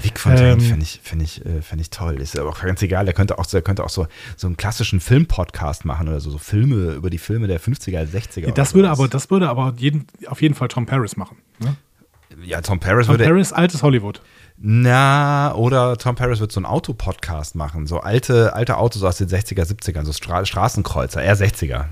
Vic Fontaine Ähm. fände ich, fänd ich, äh, fänd ich toll. Ist aber auch ganz egal. Der könnte auch, der könnte auch so, so einen klassischen Film-Podcast machen oder so, so Filme über die Filme der 50er, 60er. Ja, das würde sowas. aber, das würde aber jeden, auf jeden Fall Tom Paris machen. Ne? Ja, Tom Paris Tom würde. Paris, altes Hollywood. Na, oder Tom Paris wird so einen Autopodcast machen. So alte, alte Autos aus den 60er, 70ern, so Stra Straßenkreuzer, eher 60er.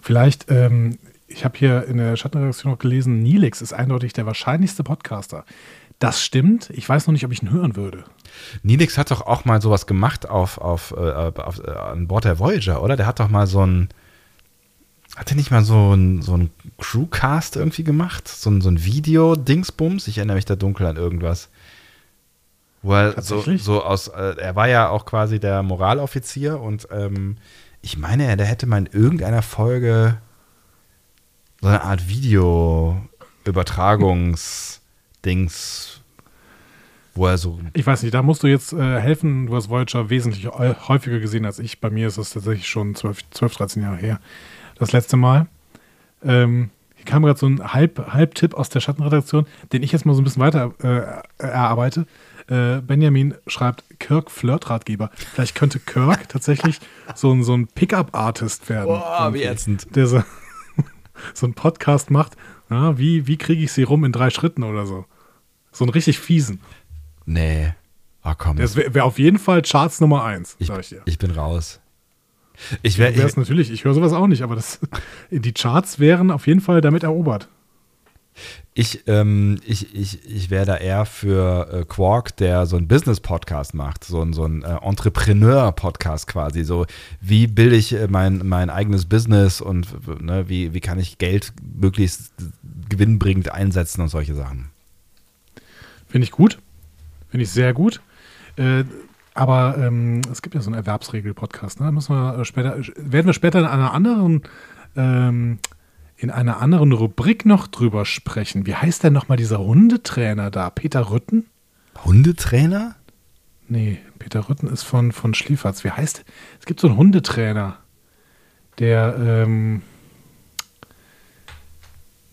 Vielleicht, ähm, ich habe hier in der Schattenredaktion noch gelesen, Nilix ist eindeutig der wahrscheinlichste Podcaster. Das stimmt. Ich weiß noch nicht, ob ich ihn hören würde. Nilix hat doch auch mal sowas gemacht auf, auf, äh, auf, äh, an Bord der Voyager, oder? Der hat doch mal so ein. Hat er nicht mal so ein, so ein Crewcast irgendwie gemacht? So ein, so ein Video-Dingsbums? Ich erinnere mich da dunkel an irgendwas. Wo er so, so aus. Äh, er war ja auch quasi der Moraloffizier und ähm, ich meine, er der hätte mal in irgendeiner Folge so eine Art Video-Übertragungs-Dings, wo er so Ich weiß nicht, da musst du jetzt äh, helfen. Du hast Voyager wesentlich häu- häufiger gesehen als ich. Bei mir ist es tatsächlich schon 12, 12 13 Jahre her. Das letzte Mal. Ähm, hier kam gerade so ein Halb- Halbtipp aus der Schattenredaktion, den ich jetzt mal so ein bisschen weiter äh, erarbeite. Äh, Benjamin schreibt Kirk Flirtratgeber. Vielleicht könnte Kirk tatsächlich so ein, so ein Pickup-Artist werden. Boah, wie ätzend. Der so, so einen Podcast macht. Ja, wie wie kriege ich sie rum in drei Schritten oder so? So einen richtig fiesen. Nee. Oh komm. Das wäre wär auf jeden Fall Charts Nummer eins, ich, sag ich dir. ich bin raus. Ich wäre. Wäre es natürlich, ich höre sowas auch nicht, aber das, die Charts wären auf jeden Fall damit erobert. Ich, ähm, ich, ich, ich wäre da eher für äh, Quark, der so einen Business-Podcast macht, so ein, so ein äh, Entrepreneur-Podcast quasi. So, wie bilde ich äh, mein, mein eigenes Business und äh, ne, wie, wie kann ich Geld möglichst gewinnbringend einsetzen und solche Sachen. Finde ich gut. Finde ich sehr gut. Äh, aber ähm, es gibt ja so einen Erwerbsregel-Podcast, ne? Müssen wir äh, später, werden wir später in einer anderen, ähm, in einer anderen Rubrik noch drüber sprechen. Wie heißt denn nochmal dieser Hundetrainer da? Peter Rütten? Hundetrainer? Nee, Peter Rütten ist von, von Schlieferz. Wie heißt Es gibt so einen Hundetrainer, der, ähm,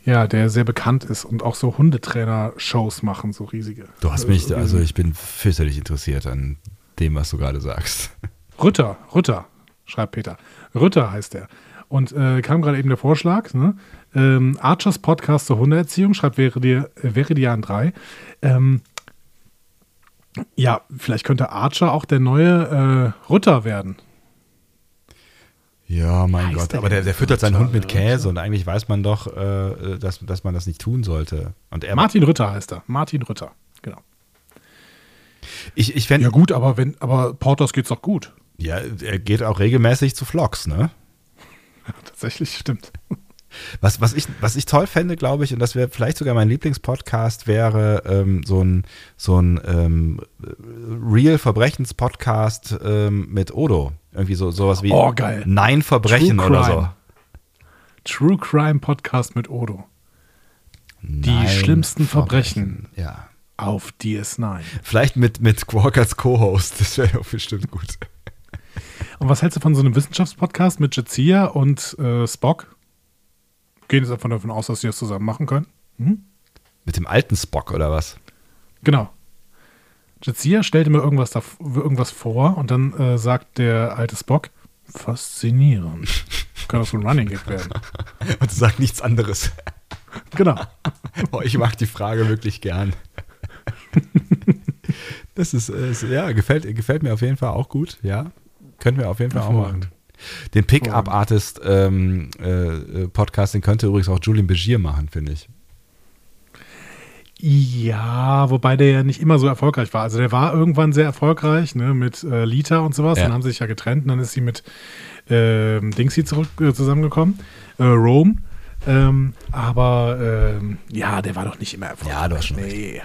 ja, der sehr bekannt ist und auch so Hundetrainer-Shows machen, so riesige. Du hast mich, also ich bin fürchterlich interessiert an dem, was du gerade sagst. Rütter, Rütter, schreibt Peter. Rütter heißt er. Und äh, kam gerade eben der Vorschlag, ne? ähm, Archers Podcast zur Hundeerziehung, schreibt Veridian äh, Veridian 3. Ähm, ja, vielleicht könnte Archer auch der neue äh, Rütter werden. Ja, mein Heißt Gott, der aber der, der füttert seinen Hund mit? Käse und eigentlich weiß man doch, äh, dass, dass man das nicht tun sollte. Und er Martin Rütter heißt er. Martin Rütter, genau. ich, ich fände, Ja gut, aber wenn, aber Porters geht's doch gut. Ja, er geht auch regelmäßig zu Vlogs, ne? Tatsächlich stimmt. Was, was, ich, was ich toll fände, glaube ich, und das wäre vielleicht sogar mein Lieblingspodcast, wäre ähm, so ein, so ein ähm, Real-Verbrechens-Podcast ähm, mit Odo. Irgendwie so sowas wie Oh, geil. Nein Verbrechen oder so. True Crime Podcast mit Odo. Nein schlimmsten Verbrechen. Ja. Auf DS9. Vielleicht mit, mit Quark als Co-Host, das wäre doch bestimmt gut. Und was hältst du von so einem Wissenschaftspodcast mit Jazia und äh, Spock? Gehen jetzt einfach davon aus, dass sie das zusammen machen können. Hm? Mit dem alten Spock oder was? Genau. Jazia stellt immer irgendwas, da, irgendwas vor und dann äh, sagt der alte Spock, faszinierend. Kann das so ein Running Gag werden. Und sagt nichts anderes. Genau. Boah, ich mag die Frage wirklich gern. Das ist, äh, ist ja, gefällt, gefällt mir auf jeden Fall auch gut, ja. Können wir auf jeden Fall auch machen. Den Pickup-Artist ähm, äh, Podcast, den könnte übrigens auch Julian Begier machen, finde ich. Ja, wobei der ja nicht immer so erfolgreich war. Also der war irgendwann sehr erfolgreich, ne, mit äh, Lita und sowas. Ja. Dann haben sie sich ja getrennt und dann ist sie mit ähm, Dingsy zurück äh, zusammengekommen, äh, Rome. Ähm, aber ähm, ja, der war doch nicht immer erfolgreich. Ja, du hast schon nee.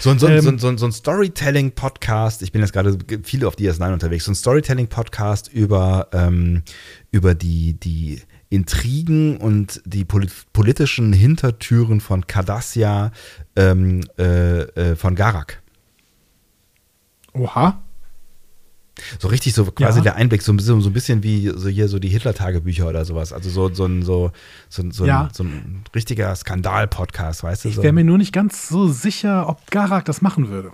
So ein, so, Ähm, so, so, so ein Storytelling-Podcast, ich bin jetzt gerade viele auf DS9 unterwegs, so ein Storytelling-Podcast über, ähm, über die, die Intrigen und die polit politischen Hintertüren von Cardassia ähm, äh, äh, von Garak. Oha. So richtig so quasi Ja. der Einblick, so ein bisschen, so ein bisschen wie so hier so die Hitler-Tagebücher oder sowas. Also so, so, ein, so, so, so, Ja. ein, so ein richtiger Skandal-Podcast, weißt du? Ich wäre mir nur nicht ganz so sicher, ob Garak das machen würde.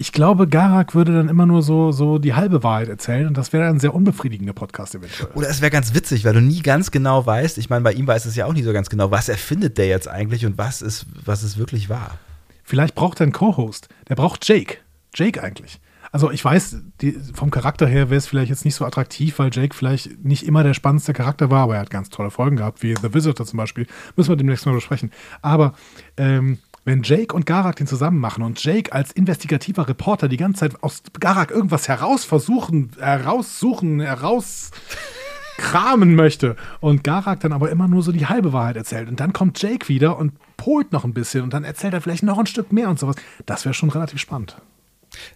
Ich glaube, Garak würde dann immer nur so, so die halbe Wahrheit erzählen und das wäre ein sehr unbefriedigender Podcast eventuell. Oder es wäre ganz witzig, weil du nie ganz genau weißt, ich meine, bei ihm weiß es ja auch nicht so ganz genau, was erfindet der jetzt eigentlich und was ist, was ist wirklich wahr. Vielleicht braucht er einen Co-Host. Der braucht Jake. Jake eigentlich. Also ich weiß, die, vom Charakter her wäre es vielleicht jetzt nicht so attraktiv, weil Jake vielleicht nicht immer der spannendste Charakter war, aber er hat ganz tolle Folgen gehabt, wie The Visitor zum Beispiel. Müssen wir demnächst mal besprechen. Aber ähm, wenn Jake und Garak den zusammen machen und Jake als investigativer Reporter die ganze Zeit aus Garak irgendwas heraus versuchen, heraussuchen, herauskramen möchte und Garak dann aber immer nur so die halbe Wahrheit erzählt und dann kommt Jake wieder und polt noch ein bisschen und dann erzählt er vielleicht noch ein Stück mehr und sowas. Das wäre schon relativ spannend.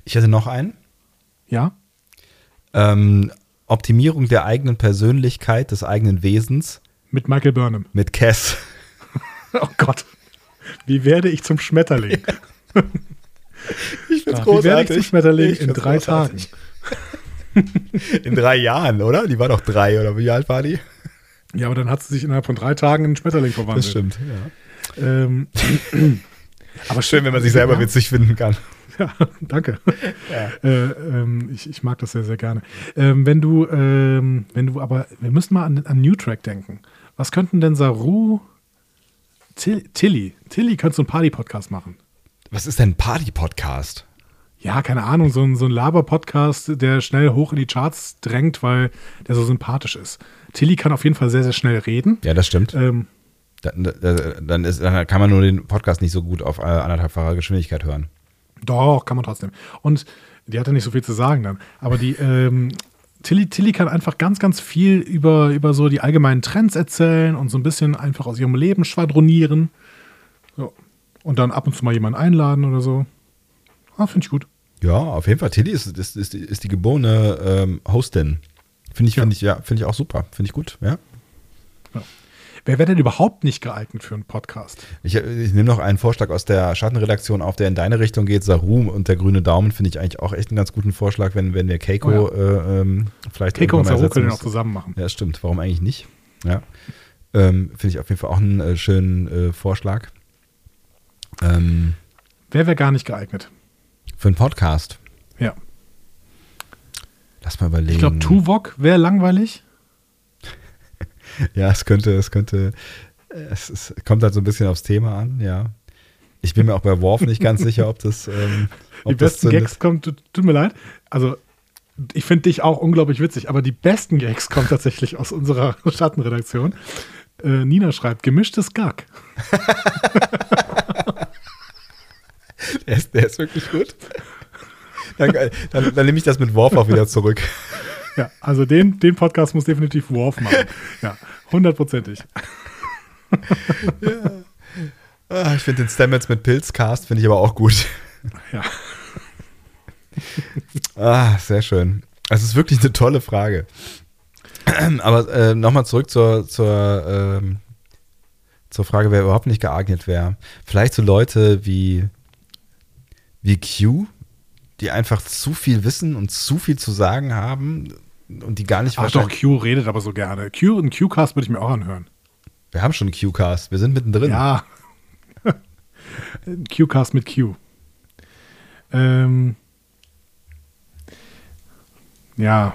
Ich hätte noch einen. Ja? Ähm, Optimierung der eigenen Persönlichkeit, des eigenen Wesens Mit Michael Burnham. mit Cass. Oh Gott. Wie werde ich zum Schmetterling? Ich Ja, wie werde ich zum Schmetterling in drei Tagen? In drei Jahren, oder? Die war doch drei, oder wie alt war die? Ja, aber dann hat sie sich innerhalb von drei Tagen in einen Schmetterling verwandelt. Das stimmt, ja. Ähm, aber Schön, wenn man sich selber ja, witzig finden kann. Ja, danke. Äh, ähm, ich, ich mag das sehr, sehr gerne. Ähm, wenn du, ähm, wenn du, aber wir müssen mal an, an New Track denken. Was könnten denn Saru, Till, Tilly, Tilly könnte so einen Party-Podcast machen. Was ist denn ein Party-Podcast? Ja, keine Ahnung, so ein, so ein Laber-Podcast, der schnell hoch in die Charts drängt, weil der so sympathisch ist. Tilly kann auf jeden Fall sehr, sehr schnell reden. Ja, das stimmt. Ähm, Dann, dann, ist, dann kann man nur den Podcast nicht so gut auf äh, anderthalbfacher Geschwindigkeit hören. Doch, kann man trotzdem. Und die hat ja nicht so viel zu sagen dann. Aber die ähm, Tilly, Tilly kann einfach ganz, ganz viel über, über so die allgemeinen Trends erzählen und so ein bisschen einfach aus ihrem Leben schwadronieren. So. Und dann ab und zu mal jemanden einladen oder so. Ah, finde ich gut. Ja, auf jeden Fall. Tilly ist, ist, ist, die- ist die geborene ähm, Hostin. Finde ich, Ja. finde ich, ja, finde ich auch super. Finde ich gut, ja. Wer wäre denn überhaupt nicht geeignet für einen Podcast? Ich, ich nehme noch einen Vorschlag aus der Schattenredaktion auf, der in deine Richtung geht. Saru und der grüne Daumen finde ich eigentlich auch echt einen ganz guten Vorschlag, wenn, wenn wir Keiko Oh äh, ähm, vielleicht Keiko und Saru können auch zusammen machen. Ja, stimmt. Warum eigentlich nicht? Ja. Ähm, finde ich auf jeden Fall auch einen äh, schönen äh, Vorschlag. Ähm, Wer wäre gar nicht geeignet? für einen Podcast. Ja. Lass mal überlegen. Ich glaube, Tuvok wäre langweilig. Ja, es könnte, es könnte, es, es kommt halt so ein bisschen aufs Thema an, ja. Ich bin mir auch bei Worf nicht ganz sicher, ob das, ähm, ob Die das besten zündet. Gags kommen, tut, tut mir leid. Also, ich finde dich auch unglaublich witzig, aber die besten Gags kommen tatsächlich aus unserer Schattenredaktion. Äh, Nina schreibt, gemischtes Gag. Der ist, der ist wirklich gut. Dann, dann, dann nehme ich das mit Worf auch wieder zurück. Ja, also den, den Podcast muss definitiv Worf machen. Ja, hundertprozentig. Ah, ich finde den Stamets mit Pilzcast finde ich aber auch gut. Ja. Ah, sehr schön. Es ist wirklich eine tolle Frage. Aber äh, nochmal zurück zur, zur, ähm, zur Frage, wer überhaupt nicht geeignet wäre. Vielleicht so Leute wie, wie Q, die einfach zu viel wissen und zu viel zu sagen haben und die gar nicht Ach doch, Q redet aber so gerne. Q, einen Q-Cast würde ich mir auch anhören. Wir haben schon einen Q-Cast, wir sind mittendrin. Ja. Q-Cast mit Q. Ähm, ja.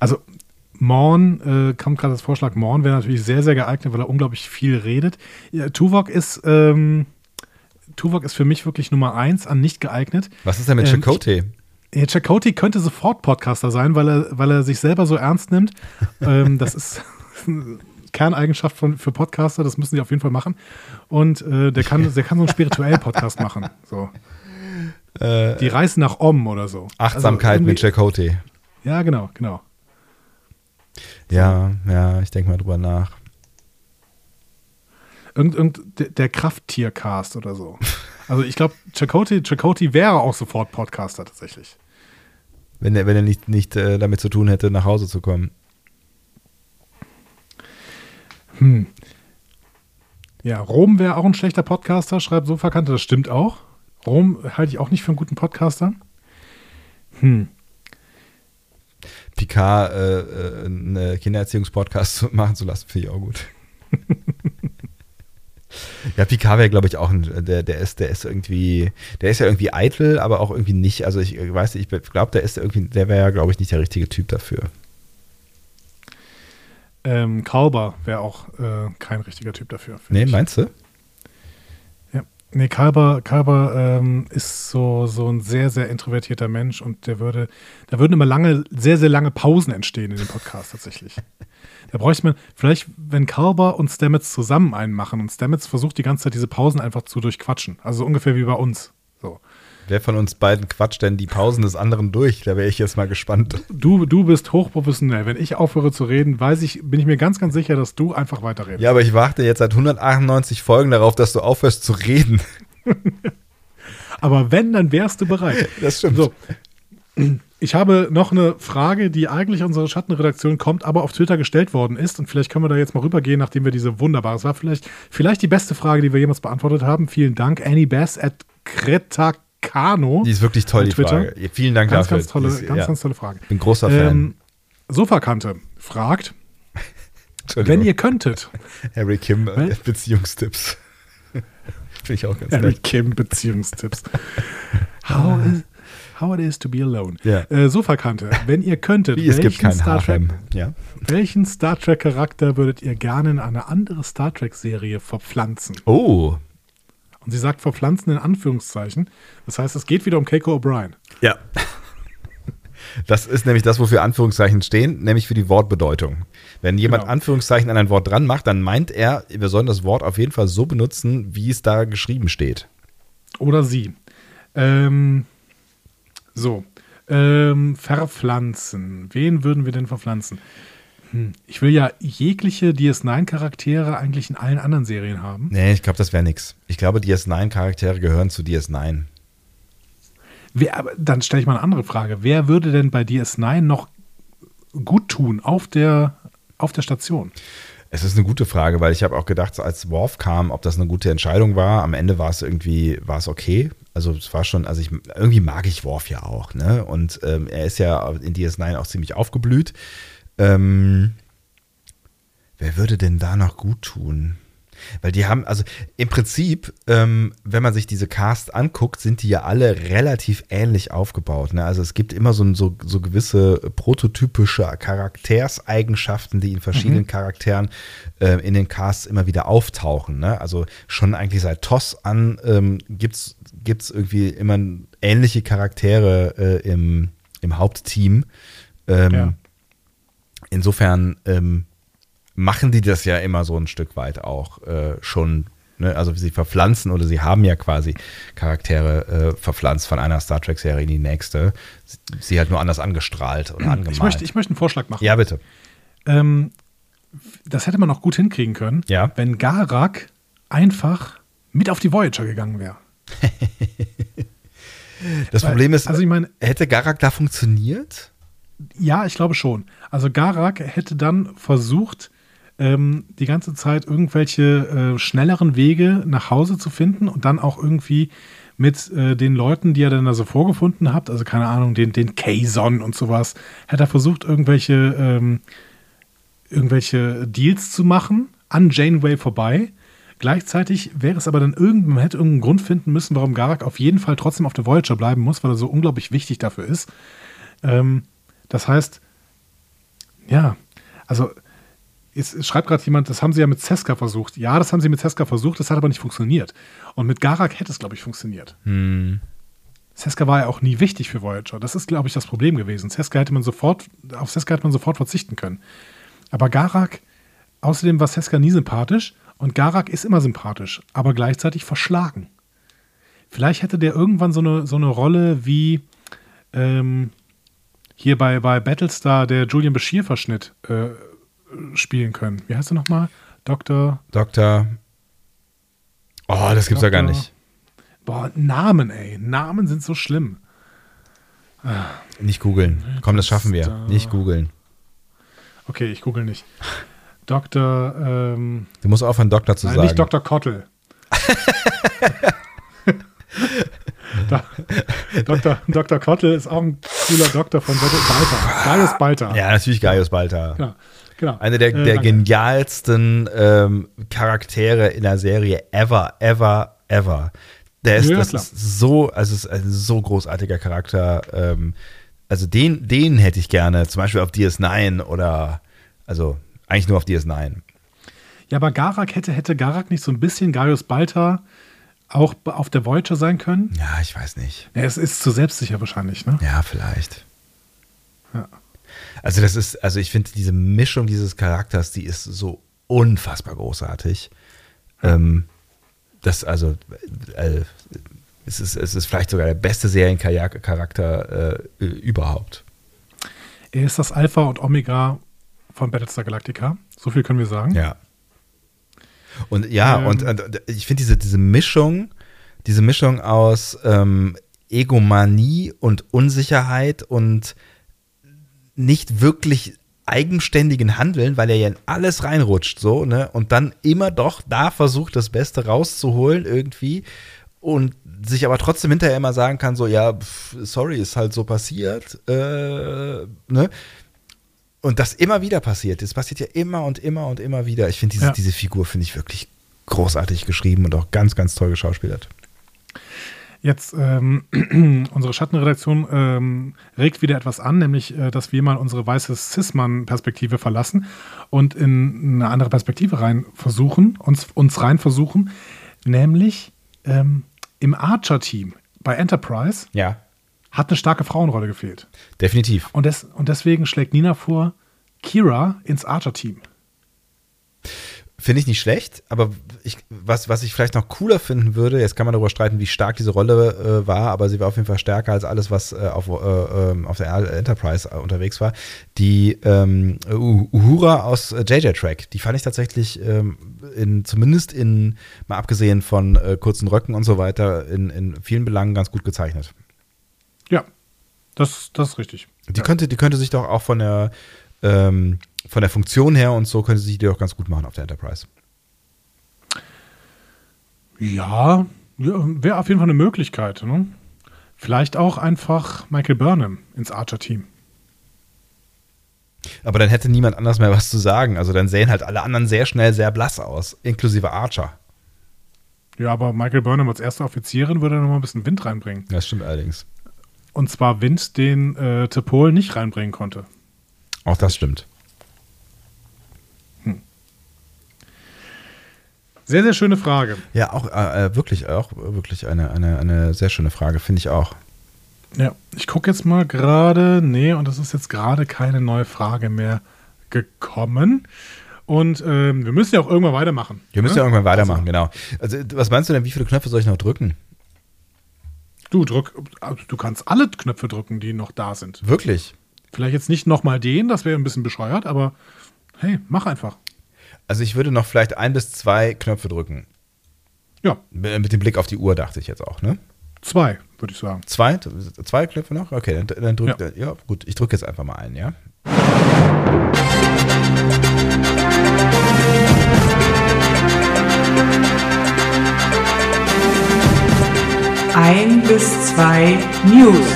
Also, Morn, äh, kommt gerade das Vorschlag, Morn wäre natürlich sehr, sehr geeignet, weil er unglaublich viel redet. Ja, Tuvok ist, ähm, Tuvok ist für mich wirklich Nummer eins an nicht geeignet. Was ist denn mit Ähm, Chakotay? Ja, Chakoti könnte sofort Podcaster sein, weil er, weil er sich selber so ernst nimmt. ähm, das ist eine Kerneigenschaft von, für Podcaster, das müssen sie auf jeden Fall machen. Und äh, der, kann, der kann so einen spirituellen Podcast machen. So. Äh, Die Reise nach Om oder so. Achtsamkeit Also mit Chakotay. Ja, genau, genau. Ja, ja, ich denke mal drüber nach. Irgend, irgend, der, der Krafttiercast oder so. Also ich glaube, Chakoti, Chakoti wäre auch sofort Podcaster tatsächlich. Wenn er, wenn er nicht, nicht äh, damit zu tun hätte, nach Hause zu kommen. Hm. Ja, Rom wäre auch ein schlechter Podcaster, schreibt Sofakante, das stimmt auch. Rom halte ich auch nicht für einen guten Podcaster. Hm. Picard äh, äh, einen Kindererziehungspodcast zu machen zu lassen, finde ich auch gut. ja, Picard wäre, glaube ich, auch ein, der, der ist, der ist irgendwie, der ist ja irgendwie eitel, aber auch irgendwie nicht. Also ich weiß nicht, ich glaube, der ist irgendwie, der wäre ja, glaube ich, nicht der richtige Typ dafür. Ähm, Kalber wäre auch äh, kein richtiger Typ dafür. Nee, ich. meinst du? Nee, Kalber, Kalber ähm, ist so, so ein sehr, sehr introvertierter Mensch und der würde, da würden immer lange, sehr, sehr lange Pausen entstehen in dem Podcast tatsächlich. da bräuchte man, vielleicht, wenn Kalber und Stamets zusammen einen machen und Stamets versucht die ganze Zeit diese Pausen einfach zu durchquatschen. Also ungefähr wie bei uns. So. Wer von uns beiden quatscht denn die Pausen des anderen durch? Da wäre ich jetzt mal gespannt. Du, du bist hochprofessionell. Wenn ich aufhöre zu reden, weiß ich, bin ich mir ganz, ganz sicher, dass du einfach weiterredest. Ja, aber ich warte jetzt seit 198 Folgen darauf, dass du aufhörst zu reden. aber wenn, dann wärst du bereit. Das stimmt. So. Ich habe noch eine Frage, die eigentlich unsere Schattenredaktion kommt, aber auf Twitter gestellt worden ist. Und vielleicht können wir da jetzt mal rübergehen, nachdem wir diese wunderbare, es war vielleicht, vielleicht die beste Frage, die wir jemals beantwortet haben. Vielen Dank, Annie Bass at Kretak Kano. Die ist wirklich toll, die Frage. Vielen Dank ganz, dafür. Ganz tolle, ist, ganz, ja. ganz tolle Frage. Bin großer Fan. Ähm, Sofakante fragt, wenn ihr könntet. Harry Kim, äh, Beziehungstipps. Finde ich auch ganz Harry nett. Kim, Beziehungstipps. how, is, how it is to be alone. Ja. Äh, Sofakante, wenn ihr könntet, Wie, es gibt keinen Star Trek, ja. welchen Star Trek-Charakter würdet ihr gerne in eine andere Star Trek-Serie verpflanzen? Oh, und sie sagt verpflanzen in Anführungszeichen. Das heißt, es geht wieder um Keiko O'Brien. Ja. Das ist nämlich das, wofür Anführungszeichen stehen, nämlich für die Wortbedeutung. Wenn jemand genau. Anführungszeichen an ein Wort dran macht, dann meint er, wir sollen das Wort auf jeden Fall so benutzen, wie es da geschrieben steht. Oder sie. Ähm, so. Ähm, verpflanzen. Wen würden wir denn verpflanzen? Hm. Ich will ja jegliche DS9-Charaktere eigentlich in allen anderen Serien haben. Nee, ich glaube, das wäre nix. Ich glaube, DS9-Charaktere gehören zu DS9. Wer, aber dann stelle ich mal eine andere Frage. Wer würde denn bei DS9 noch gut tun auf der, auf der Station? Es ist eine gute Frage, weil ich habe auch gedacht, als Worf kam, ob das eine gute Entscheidung war. Am Ende war es irgendwie, war es okay. Also es war schon, also ich irgendwie mag ich Worf ja auch, ne? Und ähm, er ist ja in DS9 auch ziemlich aufgeblüht. Ähm, wer würde denn da noch gut tun? Weil die haben, also im Prinzip, ähm, wenn man sich diese Cast anguckt, sind die ja alle relativ ähnlich aufgebaut. Ne? Also es gibt immer so, so, so gewisse prototypische Charakterseigenschaften, die in verschiedenen mhm. Charakteren äh, in den Casts immer wieder auftauchen. Ne? Also schon eigentlich seit TOS an ähm, gibt es irgendwie immer ähnliche Charaktere äh, im, im Hauptteam. Ähm, ja insofern ähm, machen die das ja immer so ein Stück weit auch äh, schon. Ne? Also sie verpflanzen oder sie haben ja quasi Charaktere äh, verpflanzt von einer Star Trek-Serie in die nächste. Sie halt nur anders angestrahlt oder angemalt. Ich möchte, ich möchte einen Vorschlag machen. Ja, bitte. Ähm, das hätte man auch gut hinkriegen können, ja? wenn Garak einfach mit auf die Voyager gegangen wäre. das Weil, Problem ist, also ich meine, hätte Garak da funktioniert? Ja, ich glaube schon. Also Garak hätte dann versucht, ähm, die ganze Zeit irgendwelche äh, schnelleren Wege nach Hause zu finden und dann auch irgendwie mit äh, den Leuten, die er dann da so vorgefunden hat, also keine Ahnung, den, den Kazon und sowas, hätte er versucht, irgendwelche, ähm, irgendwelche Deals zu machen an Janeway vorbei. Gleichzeitig wäre es aber dann irgend, man hätte irgendeinen Grund finden müssen, warum Garak auf jeden Fall trotzdem auf der Voyager bleiben muss, weil er so unglaublich wichtig dafür ist. Ähm, das heißt, ja, also es schreibt gerade jemand, das haben sie ja mit Seska versucht. Ja, das haben sie mit Seska versucht, das hat aber nicht funktioniert. Und mit Garak hätte es, glaube ich, funktioniert. Hm. Seska war ja auch nie wichtig für Voyager. Das ist, glaube ich, das Problem gewesen. Seska hätte man sofort, auf Seska hätte man sofort verzichten können. Aber Garak, außerdem war Seska nie sympathisch und Garak ist immer sympathisch, aber gleichzeitig verschlagen. Vielleicht hätte der irgendwann so eine, so eine Rolle wie, ähm, hier bei, bei Battlestar der Julian Bashir-Verschnitt äh, spielen können. Wie heißt er nochmal? Dr. Dr. Oh, das gibt's ja gar nicht. Boah, Namen, ey. Namen sind so schlimm. Nicht googeln. Komm, das schaffen wir. Nicht googeln. Okay, ich google nicht. Dr. Ähm, Du musst aufhören, Doktor zu nein, sagen. nicht Dr. Kottel. Dr. Dr. Kottel ist auch ein cooler Doktor von Balta. Gaius Balta. Ja, natürlich Gaius Balta. Genau. genau. Eine der, Äh, der genialsten ähm, Charaktere in der Serie ever, ever, ever. Der ist, Ja, das klar. ist so, also es ist ein so großartiger Charakter. Ähm, also den, den hätte ich gerne, zum Beispiel auf DS9 oder, also eigentlich nur auf DS9. Ja, aber Garak hätte, hätte Garak nicht so ein bisschen Gaius Balta auch auf der Voyager sein können? Ja, ich weiß nicht. Ja, es ist zu selbstsicher wahrscheinlich, ne? Ja, vielleicht. Ja. Also das ist, also ich finde diese Mischung dieses Charakters, die ist so unfassbar großartig. Ähm, das also, äh, es ist, es ist vielleicht sogar der beste Seriencharakter äh, überhaupt. Er ist das Alpha und Omega von Battlestar Galactica. So viel können wir sagen. Ja. Und ja, Ähm. und, und ich finde diese, diese Mischung, diese Mischung aus ähm, Egomanie und Unsicherheit und nicht wirklich eigenständigen Handeln, weil er ja in alles reinrutscht, so, ne? Und dann immer doch da versucht, das Beste rauszuholen irgendwie und sich aber trotzdem hinterher immer sagen kann, so, ja, pf, sorry, ist halt so passiert, äh, ne? Und das immer wieder passiert. Das passiert ja immer und immer und immer wieder. Ich finde diese, Ja. diese Figur finde ich wirklich großartig geschrieben und auch ganz, ganz toll geschauspielert. Jetzt, ähm, unsere Schattenredaktion ähm, regt wieder etwas an, nämlich, äh, dass wir mal unsere weiße Cis-Mann-Perspektive verlassen und in eine andere Perspektive rein versuchen, uns, uns rein versuchen, nämlich ähm, im Archer-Team bei Enterprise Ja, hat eine starke Frauenrolle gefehlt. definitiv. Und, des, und deswegen schlägt Nina vor, Kira ins Archer-Team. Finde ich nicht schlecht, aber ich, was, was ich vielleicht noch cooler finden würde, jetzt kann man darüber streiten, wie stark diese Rolle äh, war, aber sie war auf jeden Fall stärker als alles, was äh, auf, äh, ähm, auf der Enterprise äh, unterwegs war. Die ähm, Uh- Uhura aus äh, JJ Track, die fand ich tatsächlich ähm, in, zumindest in, mal abgesehen von äh, kurzen Röcken und so weiter, in, in vielen Belangen ganz gut gezeichnet. Ja, das, das ist richtig. Die, könnte, die könnte sich doch auch von der, ähm, von der Funktion her und so könnte sie die doch ganz gut machen auf der Enterprise. Ja, ja wäre auf jeden Fall eine Möglichkeit. Ne? Vielleicht auch einfach Michael Burnham ins Archer-Team. Aber dann hätte niemand anders mehr was zu sagen. Also dann sehen halt alle anderen sehr schnell sehr blass aus, inklusive Archer. Ja, aber Michael Burnham als erste Offizierin würde noch mal ein bisschen Wind reinbringen. Das stimmt allerdings. Und zwar Wind, den äh, T'Pol nicht reinbringen konnte. Auch das stimmt. Sehr, sehr schöne Frage. Ja, auch äh, äh, wirklich, auch wirklich eine, eine, eine sehr schöne Frage, finde ich auch. Ja, ich gucke jetzt mal gerade. Nee, und es ist jetzt gerade keine neue Frage mehr gekommen. Und ähm, wir müssen ja auch irgendwann weitermachen. Wir müssen ne? ja irgendwann weitermachen, genau. Also, was meinst du denn, wie viele Knöpfe soll ich noch drücken? Du drück, du kannst alle Knöpfe drücken, die noch da sind. Wirklich? Vielleicht jetzt nicht nochmal den, das wäre ein bisschen bescheuert, aber hey, mach einfach. Also ich würde noch vielleicht ein bis zwei Knöpfe drücken. Ja, Mit mit dem Blick auf die Uhr dachte ich jetzt auch, ne? zwei, würde ich sagen. Zwei? Zwei Knöpfe noch? Okay, dann, dann drück, Ja. ja. gut, ich drücke jetzt einfach mal einen, ja? Ein bis zwei News.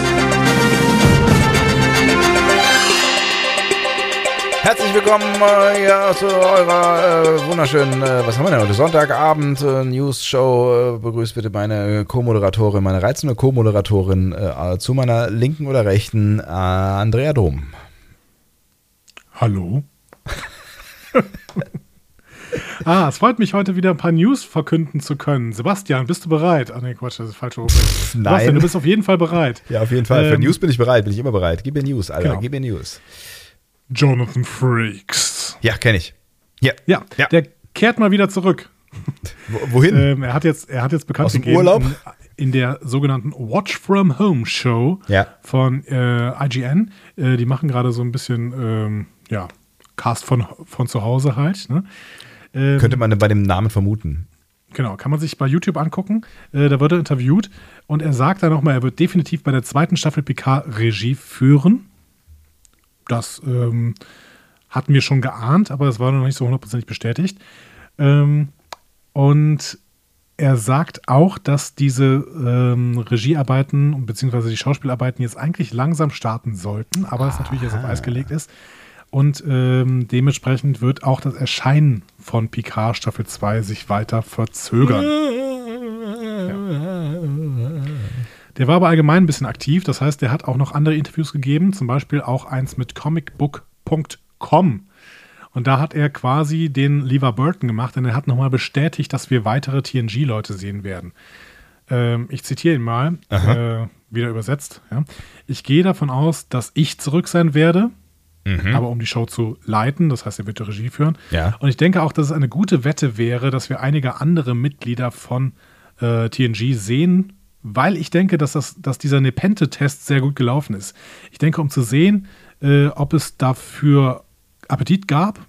Herzlich willkommen äh, ja, zu eurer äh, wunderschönen, äh, was haben wir denn heute? Sonntagabend äh, News-Show. Äh, begrüßt bitte meine Co-Moderatorin, meine reizende Co-Moderatorin äh, zu meiner linken oder rechten, äh, Andrea Dom. Hallo? ah, es freut mich heute wieder ein paar News verkünden zu können. Sebastian, bist du bereit? Ah, nee, Quatsch, das ist falsch. Sebastian, nein. du bist auf jeden Fall bereit. Ja, auf jeden Fall. Für Ähm, News bin ich bereit, bin ich immer bereit. Gib mir News, Alter, Genau. gib mir News. Jonathan Freaks. Ja, kenne ich. Ja. Ja, Ja. der kehrt mal wieder zurück. Wo- Wohin? Ähm, er hat jetzt, er hat jetzt bekannt Aus dem gegeben, Urlaub? In, in der sogenannten Watch from Home Show Ja. von äh, IGN. Äh, die machen gerade so ein bisschen, ähm, ja, Cast von, von zu Hause halt. Ne? Ähm, Könnte man bei dem Namen vermuten. Genau, kann man sich bei YouTube angucken. Äh, da wird er interviewt und er sagt dann nochmal, er wird definitiv bei der zweiten Staffel PK Regie führen. Das ähm, hatten wir schon geahnt, aber es war noch nicht so hundertprozentig bestätigt. Ähm, und er sagt auch, dass diese ähm, Regiearbeiten bzw. die Schauspielarbeiten jetzt eigentlich langsam starten sollten, aber es natürlich jetzt auf Eis gelegt ist. Und ähm, dementsprechend wird auch das Erscheinen von Picard Staffel 2 sich weiter verzögern. Der war aber allgemein ein bisschen aktiv, das heißt, der hat auch noch andere Interviews gegeben, zum Beispiel auch eins mit comicbook.com. Und da hat er quasi den Lever Burton gemacht, denn er hat nochmal bestätigt, dass wir weitere TNG-Leute sehen werden. Ähm, ich zitiere ihn mal, äh, wieder übersetzt. Ja. Ich gehe davon aus, dass ich zurück sein werde, aber um die Show zu leiten, das heißt, er wird die Regie führen. Ja. Und ich denke auch, dass es eine gute Wette wäre, dass wir einige andere Mitglieder von äh, TNG sehen, weil ich denke, dass, das, dass dieser Nepente-Test sehr gut gelaufen ist. Ich denke, um zu sehen, äh, ob es dafür Appetit gab.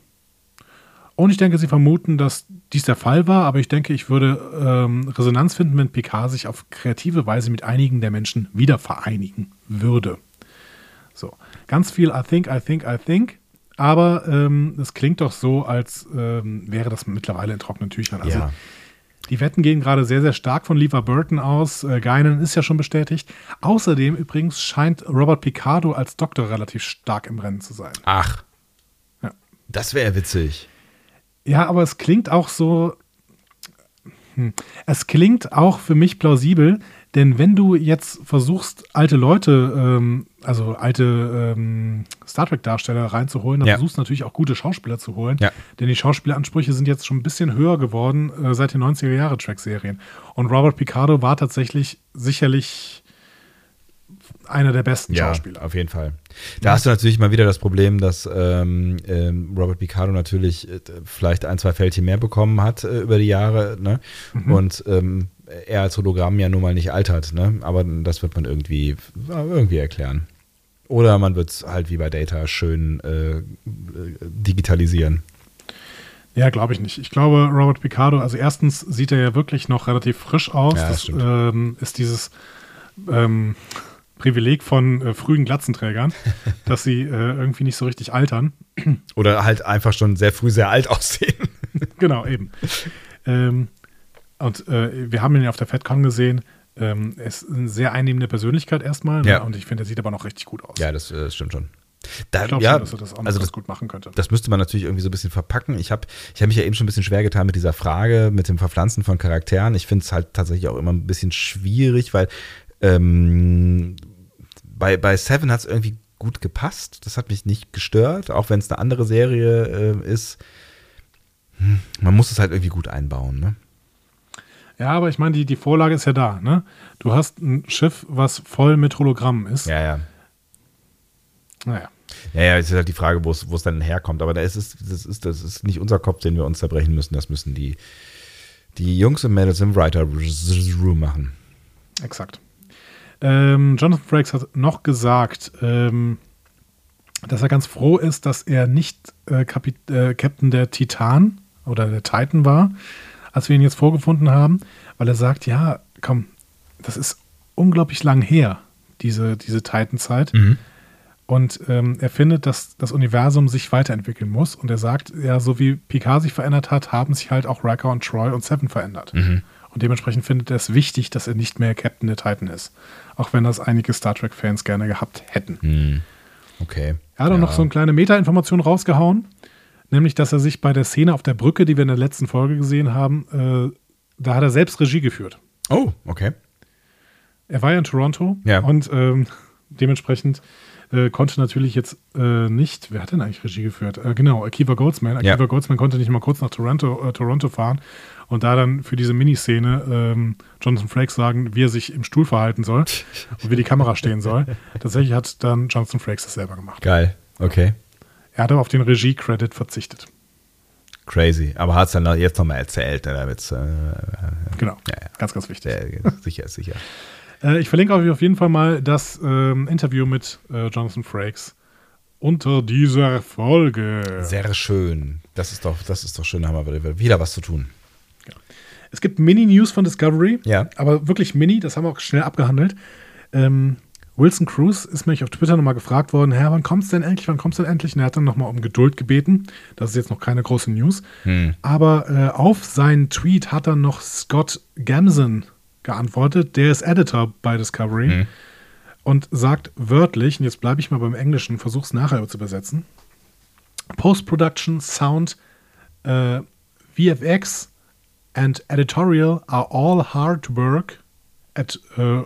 Und ich denke, sie vermuten, dass dies der Fall war, aber ich denke, ich würde ähm, Resonanz finden, wenn PK sich auf kreative Weise mit einigen der Menschen wieder vereinigen würde. So, ganz viel I think, I think, I think. Aber ähm, es klingt doch so, als ähm, wäre das mittlerweile in trockenen Tüchern. Also Ja. die Wetten gehen gerade sehr, sehr stark von Lever Burton aus. Äh, Guinan ist ja schon bestätigt. Außerdem übrigens scheint Robert Picardo als Doktor relativ stark im Rennen zu sein. Ach. Ja. Das wäre witzig. Ja, aber es klingt auch so. Hm. Es klingt auch für mich plausibel, denn wenn du jetzt versuchst, alte Leute, ähm, also alte ähm, Star Trek-Darsteller reinzuholen, dann Ja. versuchst du natürlich auch gute Schauspieler zu holen. Ja. Denn die Schauspielansprüche sind jetzt schon ein bisschen höher geworden äh, seit den 90er-Jahre-Track-Serien. Und Robert Picardo war tatsächlich sicherlich einer der besten Schauspieler. auf jeden Fall. Da hast du natürlich mal wieder das Problem, dass ähm, ähm, Robert Picardo natürlich äh, vielleicht ein, zwei Fältchen mehr bekommen hat äh, über die Jahre, ne? Mhm. Und ähm, er als Hologramm ja nun mal nicht altert, ne? Aber das wird man irgendwie, äh, irgendwie erklären. Oder man wird es halt wie bei Data schön äh, digitalisieren. Ja, glaube ich nicht. Ich glaube, Robert Picardo, also erstens sieht er ja wirklich noch relativ frisch aus. Ja, das das ähm, ist dieses ähm, Privileg von äh, frühen Glatzenträgern, dass sie äh, irgendwie nicht so richtig altern. Oder halt einfach schon sehr früh sehr alt aussehen. genau, eben. Ähm, und äh, wir haben ihn ja auf der FedCon gesehen. Ähm, er ist eine sehr einnehmende Persönlichkeit erstmal. ne? Ja. Und ich finde, er sieht aber noch richtig gut aus. Ja, das, äh, das stimmt schon. Da, ich glaube ja, schon, dass er das auch also das, gut machen könnte. das müsste man natürlich irgendwie so ein bisschen verpacken. Ich habe ich hab mich ja eben schon ein bisschen schwer getan mit dieser Frage, mit dem Verpflanzen von Charakteren. Ich finde es halt tatsächlich auch immer ein bisschen schwierig, weil ähm, bei, bei Seven hat es irgendwie gut gepasst. Das hat mich nicht gestört, auch wenn es eine andere Serie äh, ist. Hm, man muss es halt irgendwie gut einbauen. Ne? Ja, aber ich meine, die, die Vorlage ist ja da. Ne? Du hast ein Schiff, was voll mit Hologrammen ist. Ja, ja. Naja. Ja, ja, es ist halt die Frage, wo es dann herkommt. Aber da ist es, das, ist, das ist nicht unser Kopf, den wir uns zerbrechen müssen. Das müssen die, die Jungs im Mädels im Writer Room machen. Exakt. Ähm, Jonathan Frakes hat noch gesagt, ähm, dass er ganz froh ist, dass er nicht äh, Kapit äh, Captain der Titan oder der Titan war, als wir ihn jetzt vorgefunden haben, weil er sagt, ja, komm, das ist unglaublich lang her, diese, diese Titan-Zeit. Und ähm, er findet, dass das Universum sich weiterentwickeln muss. Und er sagt, ja, so wie Picard sich verändert hat, haben sich halt auch Riker und Troy und Seven verändert. Und dementsprechend findet er es wichtig, dass er nicht mehr Captain der Titan ist. Auch wenn das einige Star Trek-Fans gerne gehabt hätten. Okay. Er hat auch ja. noch so eine kleine Meta-Information rausgehauen, nämlich, dass er sich bei der Szene auf der Brücke, die wir in der letzten Folge gesehen haben, äh, da hat er selbst Regie geführt. Oh, okay. Er war ja in Toronto Ja. und ähm, dementsprechend äh, konnte natürlich jetzt äh, nicht, wer hat denn eigentlich Regie geführt? Äh, genau, Akiva Goldsman. Akiva Ja. Goldsman konnte nicht mal kurz nach Toronto, äh, Toronto fahren und da dann für diese Miniszene ähm, Jonathan Frakes sagen, wie er sich im Stuhl verhalten soll und wie die Kamera stehen soll. Tatsächlich hat dann Jonathan Frakes das selber gemacht. Geil. Okay. Er hat aber auf den Regie-Credit verzichtet. Crazy. Aber hat es dann jetzt nochmal erzählt, ne, damit's, äh, Genau, Ja, ja. ganz, ganz wichtig. äh, sicher, sicher. Äh, ich verlinke euch auf jeden Fall mal das ähm, Interview mit äh, Jonathan Frakes unter dieser Folge. Sehr schön. Das ist doch, das ist doch schön, da haben wir wieder was zu tun. Es gibt Mini-News von Discovery, Ja. aber wirklich Mini, das haben wir auch schnell abgehandelt. Ähm, Wilson Cruz ist mich auf Twitter nochmal gefragt worden, Herr, wann kommt's denn endlich, wann kommt's denn endlich? Und er hat dann nochmal um Geduld gebeten. Das ist jetzt noch keine große News. Aber äh, auf seinen Tweet hat dann noch Scott Gamson geantwortet. Der ist Editor bei Discovery und sagt wörtlich, und jetzt bleibe ich mal beim Englischen, versuch's nachher zu übersetzen. Post-Production, Sound, äh, VFX and Editorial are all hard work at uh,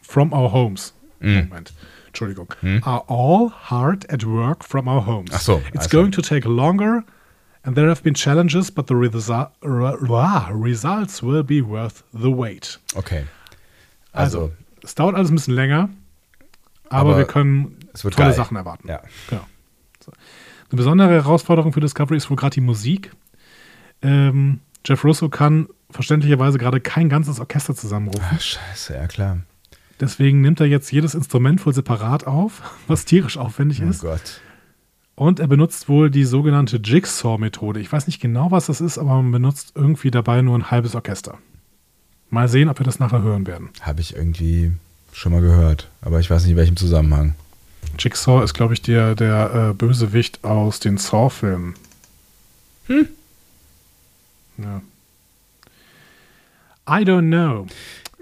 from our homes. Moment. Entschuldigung. Are all hard at work from our homes. Ach so, It's also. going to take longer and there have been challenges, but the resu results will be worth the wait. Okay. Also, Also, es dauert alles ein bisschen länger, aber, Aber wir können tolle geil. Sachen erwarten. ja. Genau. So. Eine besondere Herausforderung für Discovery ist wohl gerade die Musik. Ähm, Jeff Russo kann verständlicherweise gerade kein ganzes Orchester zusammenrufen. Ach, scheiße, ja klar. Deswegen nimmt er jetzt jedes Instrument wohl separat auf, was tierisch aufwendig Oh ist. Gott. Und er benutzt wohl die sogenannte Jigsaw-Methode. Ich weiß nicht genau, was das ist, aber man benutzt irgendwie dabei nur ein halbes Orchester. Mal sehen, ob wir das nachher hören werden. Habe ich irgendwie schon mal gehört, aber ich weiß nicht in welchem Zusammenhang. Jigsaw ist, glaube ich, der, der äh, Bösewicht aus den Saw-Filmen. Hm. Ja. I don't know.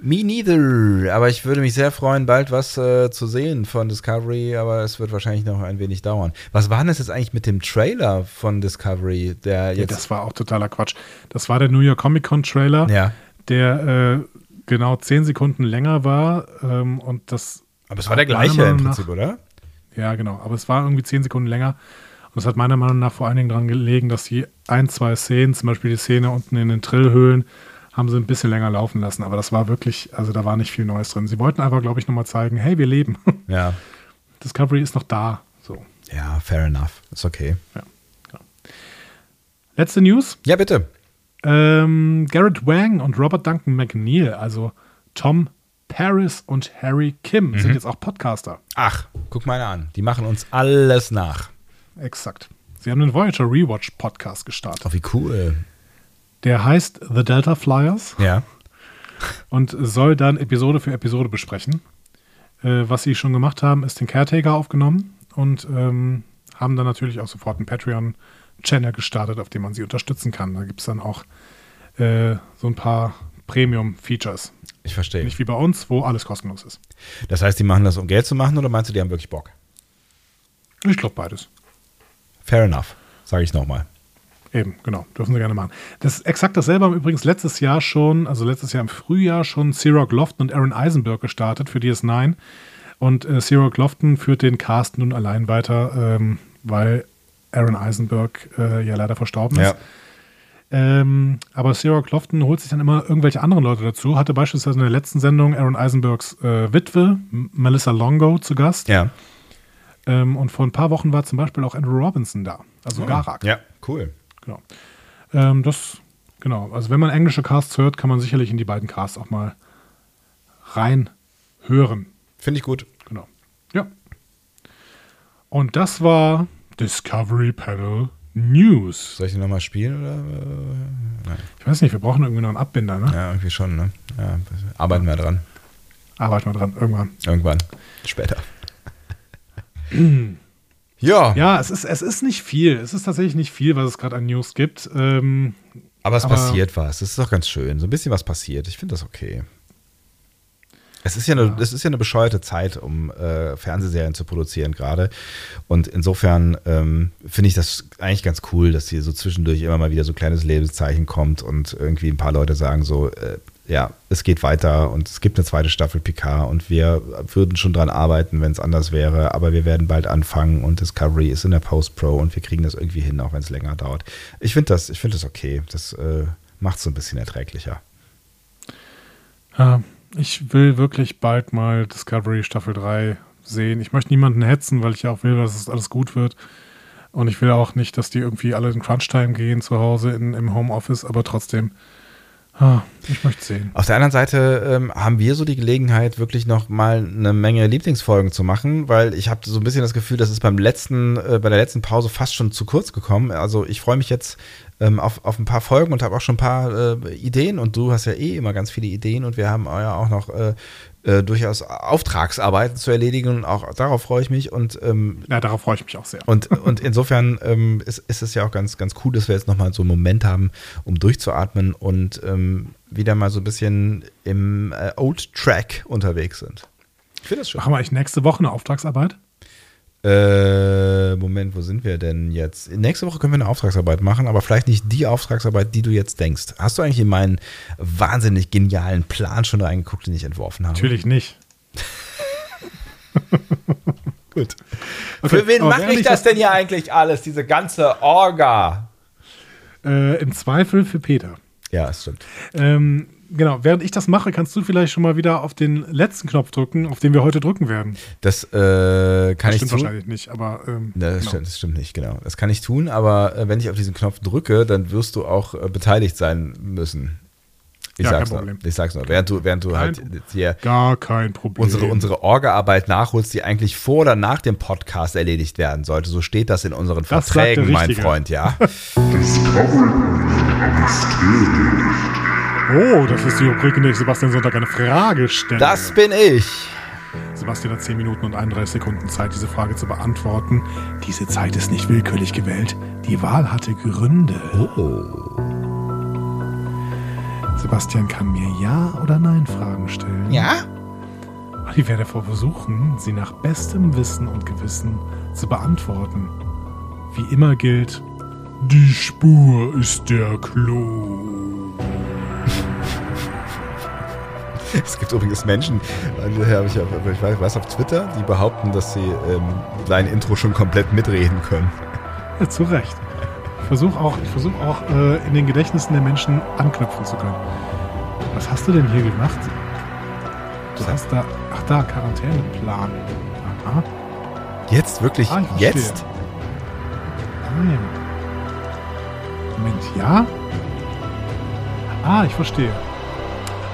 Me neither. Aber ich würde mich sehr freuen, bald was äh, zu sehen von Discovery, aber es wird wahrscheinlich noch ein wenig dauern. Was war denn das jetzt eigentlich mit dem Trailer von Discovery, der Ja, jetzt. das war auch totaler Quatsch. Das war der New York Comic Con Trailer, ja. der äh, genau zehn Sekunden länger war. Ähm, und das. Aber es war der gleiche im nach- Prinzip, oder? Ja, genau. Aber es war irgendwie zehn Sekunden länger. Und es hat meiner Meinung nach vor allen Dingen daran gelegen, dass die ein, zwei Szenen, zum Beispiel die Szene unten in den Trillhöhlen, haben sie ein bisschen länger laufen lassen. Aber das war wirklich, also da war nicht viel Neues drin. Sie wollten einfach, glaube ich, nochmal zeigen, hey, wir leben. Ja. Discovery ist noch da. So. Ja, fair enough. Ist okay. Letzte News. Ja, bitte. Ähm, Garrett Wang und Robert Duncan McNeil, also Tom Paris und Harry Kim, sind jetzt auch Podcaster. Ach, guck mal an. Die machen uns alles nach. Exakt. Sie haben den Voyager Rewatch Podcast gestartet. Oh, wie cool. Der heißt The Delta Flyers Ja. und soll dann Episode für Episode besprechen. Äh, was sie schon gemacht haben, ist den Caretaker aufgenommen und ähm, haben dann natürlich auch sofort einen Patreon-Channel gestartet, auf dem man sie unterstützen kann. Da gibt es dann auch äh, so ein paar Premium-Features. Ich verstehe. Nicht wie bei uns, wo alles kostenlos ist. Das heißt, die machen das, um Geld zu machen, oder meinst du, die haben wirklich Bock? Ich glaube beides. Fair enough, sage ich nochmal. Eben, genau. Dürfen sie gerne machen. Das ist exakt dasselbe haben übrigens letztes Jahr schon, also letztes Jahr im Frühjahr schon Cyril Lofton und Aaron Eisenberg gestartet für DS9. Und äh, Cyril Lofton führt den Cast nun allein weiter, ähm, weil Aaron Eisenberg äh, ja leider verstorben ist. Ja. Ähm, aber Cyril Lofton holt sich dann immer irgendwelche anderen Leute dazu. Hatte beispielsweise in der letzten Sendung Aaron Eisenbergs äh, Witwe, M- Melissa Longo, zu Gast. Ja. Ähm, und vor ein paar Wochen war zum Beispiel auch Andrew Robinson da, also Garak. Ja, cool. Genau. Ähm, das, genau. Also wenn man englische Casts hört, kann man sicherlich in die beiden Casts auch mal rein hören. Finde ich gut. Genau. Ja. Und das war Discovery Panel News. Soll ich den nochmal spielen oder? äh, Nein. Ich weiß nicht, wir brauchen irgendwie noch einen Abbinder, ne? Ja, irgendwie schon, ne? Ja, arbeiten wir dran. Arbeiten wir dran, irgendwann. Irgendwann. Später. ja, Ja, es ist, es ist nicht viel. Es ist tatsächlich nicht viel, was es gerade an News gibt. Ähm, aber es aber- passiert was. Das ist doch ganz schön. So ein bisschen was passiert. Ich finde das okay. Es ist ja eine, es ist ja eine bescheuerte Zeit, um äh, Fernsehserien zu produzieren gerade. Und insofern ähm, finde ich das eigentlich ganz cool, dass hier so zwischendurch immer mal wieder so ein kleines Lebenszeichen kommt und irgendwie ein paar Leute sagen so, äh, ja, es geht weiter und es gibt eine zweite Staffel Picard und wir würden schon dran arbeiten, wenn es anders wäre, aber wir werden bald anfangen und Discovery ist in der Post-Pro und wir kriegen das irgendwie hin, auch wenn es länger dauert. Ich finde das, ich das okay. Das äh, macht es so ein bisschen erträglicher. ja, ich will wirklich bald mal Discovery Staffel 3 sehen. Ich möchte niemanden hetzen, weil ich ja auch will, dass es alles gut wird. Und ich will auch nicht, dass die irgendwie alle in Crunch-Time gehen zu Hause in, im Homeoffice, aber trotzdem, ah, ich möchte sehen. Auf der anderen Seite ähm, haben wir so die Gelegenheit, wirklich noch mal eine Menge Lieblingsfolgen zu machen, weil ich habe so ein bisschen das Gefühl, das ist beim letzten, äh, bei der letzten Pause fast schon zu kurz gekommen. Also ich freue mich jetzt ähm, auf, auf ein paar Folgen und habe auch schon ein paar äh, Ideen und du hast ja eh immer ganz viele Ideen und wir haben ja auch noch äh, äh, durchaus Auftragsarbeiten zu erledigen und auch darauf freue ich mich und ähm, Ja, darauf freue ich mich auch sehr. und, und insofern ähm, ist, ist es ja auch ganz, ganz cool, dass wir jetzt nochmal so einen Moment haben, um durchzuatmen und ähm, wieder mal so ein bisschen im äh, Old Track unterwegs sind. Ich finde das schön. Machen wir eigentlich nächste Woche eine Auftragsarbeit? Äh, Moment, wo sind wir denn jetzt? Nächste Woche können wir eine Auftragsarbeit machen, aber vielleicht nicht die Auftragsarbeit, die du jetzt denkst. Hast du eigentlich in meinen wahnsinnig genialen Plan schon reingeguckt, den ich entworfen habe? Natürlich nicht. Gut. Okay, Für wen mache ich das das- denn hier eigentlich alles, diese ganze Orga? Äh, Im Zweifel für Peter. Ja, es stimmt. Ähm, genau, während ich das mache, kannst du vielleicht schon mal wieder auf den letzten Knopf drücken, auf den wir heute drücken werden. Das äh, kann das ich stimmt tun. wahrscheinlich nicht, aber ähm, Das, genau. stimmt, das stimmt nicht, genau. Das kann ich tun, aber äh, wenn ich auf diesen Knopf drücke, dann wirst du auch äh, beteiligt sein müssen. Ich Ja, sag's kein nur. Problem. Ich sag's nur. Während du, während du Kein halt Problem. jetzt hier gar kein Problem. unsere, unsere Orga-Arbeit nachholst, die eigentlich vor oder nach dem Podcast erledigt werden sollte. So steht das in unseren Das Verträgen, mein. Freund, ja. Oh, das ist die Rubrik, in der ich Sebastian Sonntag eine Frage stelle. Das bin ich. Sebastian hat 10 Minuten und 31 Sekunden Zeit, diese Frage zu beantworten. Diese Zeit ist nicht willkürlich gewählt. Die Wahl hatte Gründe. Oh. Sebastian kann mir Ja- oder Nein-Fragen stellen. Ja? Und ich werde versuchen, sie nach bestem Wissen und Gewissen zu beantworten. Wie immer gilt, die Spur ist der Clou. Es gibt übrigens Menschen, äh, ich, weiß auf Twitter, die behaupten, dass sie ähm, dein Intro schon komplett mitreden können. Ja, zu Recht. Ich versuche auch, ich versuch auch äh, in den Gedächtnissen der Menschen anknüpfen zu können. Was hast du denn hier gemacht? Du hast da, ach da, Quarantäneplan. Aha. Jetzt wirklich Ah, jetzt? Nein. Moment, ja? Ah, ich verstehe.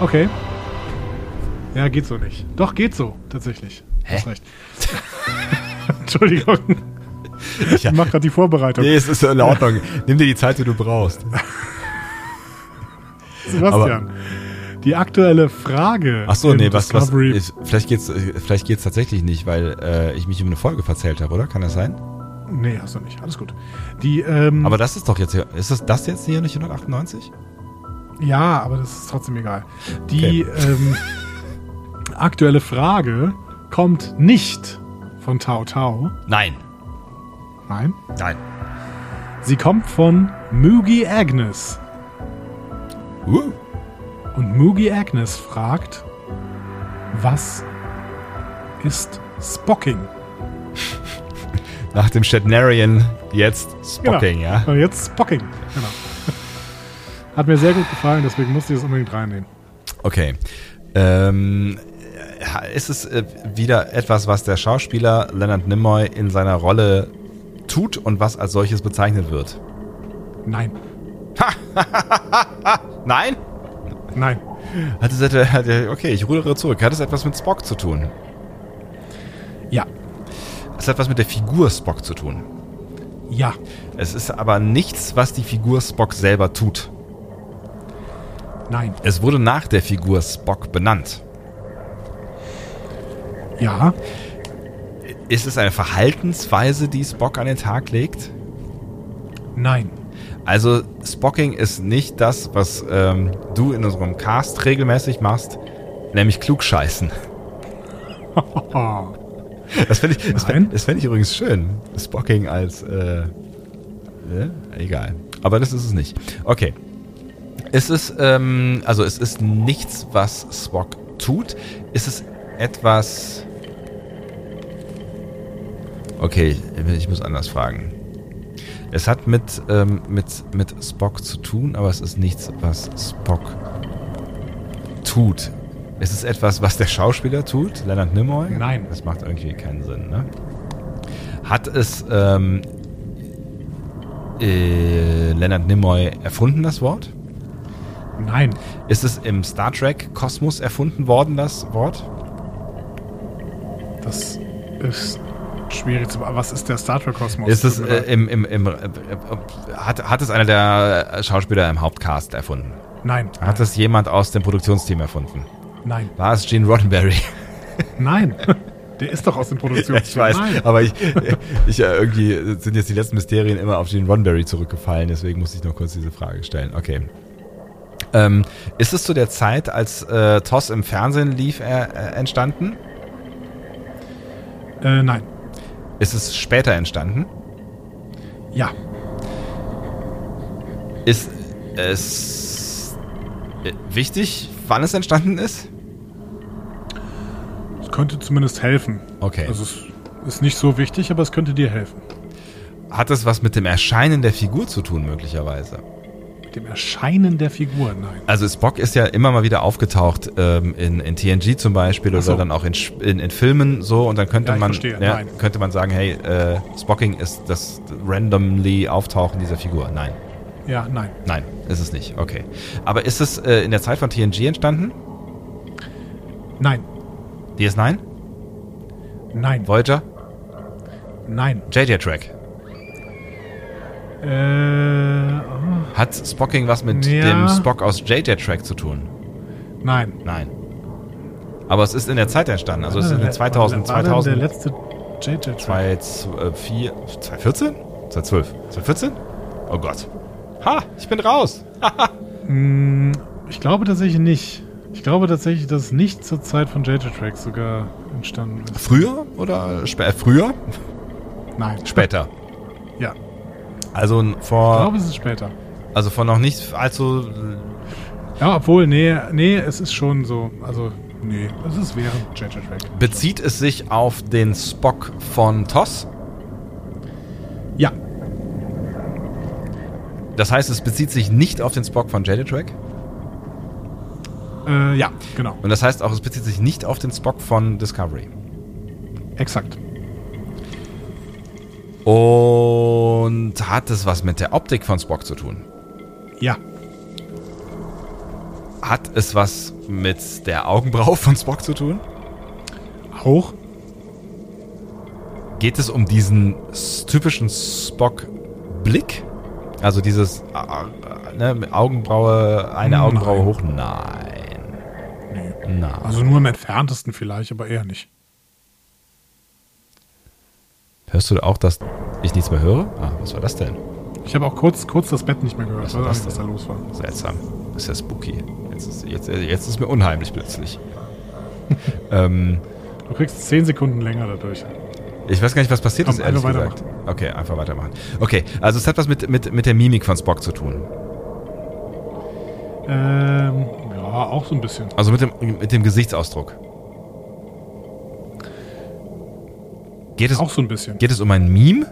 Okay. Ja, geht so nicht. Doch, geht so, tatsächlich. Hä? Hast recht. Entschuldigung. Ich mach gerade die Vorbereitung. Nee, es ist in Ordnung. Nimm dir die Zeit, die du brauchst. Sebastian, die aktuelle Frage. Ach so, im nee, was, was ist, vielleicht geht's, vielleicht geht's tatsächlich nicht, weil äh, ich mich um eine Folge verzählt habe, oder? Kann das sein? Nee, hast du nicht. Alles gut. Die, ähm, Aber das ist doch jetzt hier, ist das, das jetzt hier nicht 198? ja, aber das ist trotzdem egal. Die ähm, aktuelle Frage kommt nicht von Tao Tao. Nein. Nein. Nein. Sie kommt von Mugi Agnes. Uh. Und Mugi Agnes fragt, was ist Spocking? Nach dem Shatnerian jetzt Spocking, ja? Und jetzt Spocking. Genau. Hat mir sehr gut gefallen, deswegen musste ich es unbedingt reinnehmen. Okay. Ähm, äh, ist es äh, wieder etwas, was der Schauspieler Leonard Nimoy in seiner Rolle tut und was als solches bezeichnet wird? Nein. Nein? Nein. Hat es okay, ich rudere zurück. Hat es etwas mit Spock zu tun? Ja. Es hat etwas mit der Figur Spock zu tun. Ja. Es ist aber nichts, was die Figur Spock selber tut. Nein. Es wurde nach der Figur Spock benannt. Ja. Ist es eine Verhaltensweise, die Spock an den Tag legt? Nein. Also Spocking ist nicht das, was ähm, du in unserem Cast regelmäßig machst, nämlich klugscheißen. Das fände ich, das fänd, das fänd ich übrigens schön. Spocking als, äh, ne? egal. Aber das ist es nicht. Okay. Es ist, ähm, also es ist nichts, was Spock tut. Es ist etwas... Okay, ich muss anders fragen. Es hat mit, ähm, mit, mit Spock zu tun, aber es ist nichts, was Spock tut. Es ist etwas, was der Schauspieler tut, Leonard Nimoy? Nein. Das macht irgendwie keinen Sinn, ne? Hat es ähm, äh, Leonard Nimoy erfunden, das Wort? Nein. Ist es im Star Trek-Kosmos erfunden worden, das Wort? Das ist schwierig zu Was ist der Star Trek Kosmos? Ist es äh, im, im, im äh, äh, hat, hat es einer der Schauspieler im Hauptcast erfunden? Nein. Hat es jemand aus dem Produktionsteam erfunden? Nein. War es Gene Roddenberry? Nein. Der ist doch aus dem Ja, Produktionsfilm. ich weiß, Nein. aber ich, ich äh, irgendwie sind jetzt die letzten Mysterien immer auf Gene Roddenberry zurückgefallen, deswegen muss ich noch kurz diese Frage stellen. Okay. Ähm, ist es zu der Zeit, als äh, TOS im Fernsehen lief, äh, äh, entstanden? Äh, nein. Ist es später entstanden? Ja. Ist es äh, wichtig, wann es entstanden ist? Es könnte zumindest helfen. Okay. Also es ist nicht so wichtig, aber es könnte dir helfen. Hat es was mit dem Erscheinen der Figur zu tun, möglicherweise? Dem Erscheinen der Figur, nein. Also Spock ist ja immer mal wieder aufgetaucht ähm, in, in TNG zum Beispiel so. oder dann auch in, in, in Filmen so und dann könnte Ja, man ja, könnte man sagen, hey, äh, Spocking ist das randomly Auftauchen dieser Figur. Nein, Ja, nein. nein, ist es nicht. Okay. Aber ist es äh, in der Zeit von TNG entstanden? Nein. DS9? Nein. Voyager? Nein. JJ Track? Äh, oh, Hat Spocking was mit Ja. dem Spock aus JJ Track zu tun? nein. Nein. Aber es ist in der Zeit entstanden. Also es ist in den 2000, War denn der 2000, letzte JJ Track? 2004, 2014? 2012? 2014? Oh Gott. Ha, ich bin raus. Hm, Ich glaube tatsächlich nicht. Ich glaube tatsächlich, dass es nicht zur Zeit von JJ Track sogar entstanden ist. Früher oder spä äh, früher? Nein. Später. Ja. Also Ich vor, glaube, es ist später. also vor noch nicht allzu. Ja, obwohl, nee, nee, es ist schon so. Also, nee, es ist während JJ Track. Bezieht es sich auf den Spock von TOS? Ja. Das heißt, es bezieht sich nicht auf den Spock von JJ Track? Äh, ja, genau. Und das heißt auch, es bezieht sich nicht auf den Spock von Discovery. Exakt. Und hat es was mit der Optik von Spock zu tun? Ja. Hat es was mit der Augenbraue von Spock zu tun? Auch? Geht es um diesen typischen Spock-Blick? Also dieses äh, äh, ne, Augenbraue, eine Nein. Augenbraue hoch? Nein. Nee. Nein. Also nur im entferntesten vielleicht, aber eher nicht. Hörst du auch, dass ich nichts mehr höre? Ah, was war das denn? Ich habe auch kurz, kurz das Bett nicht mehr gehört. Was war das was da los war. Seltsam. Das ist ja spooky. Jetzt ist, jetzt, jetzt ist mir unheimlich plötzlich. ähm, Du kriegst 10 Sekunden länger dadurch. ich weiß gar nicht, was passiert Komm, ist, ehrlich einfach gesagt. Okay, einfach weitermachen. Okay, also es hat was mit, mit, mit der Mimik von Spock zu tun. Ähm, ja, auch so ein bisschen. Also mit dem, mit dem Gesichtsausdruck. Geht es, Auch so ein bisschen. geht es um ein Meme?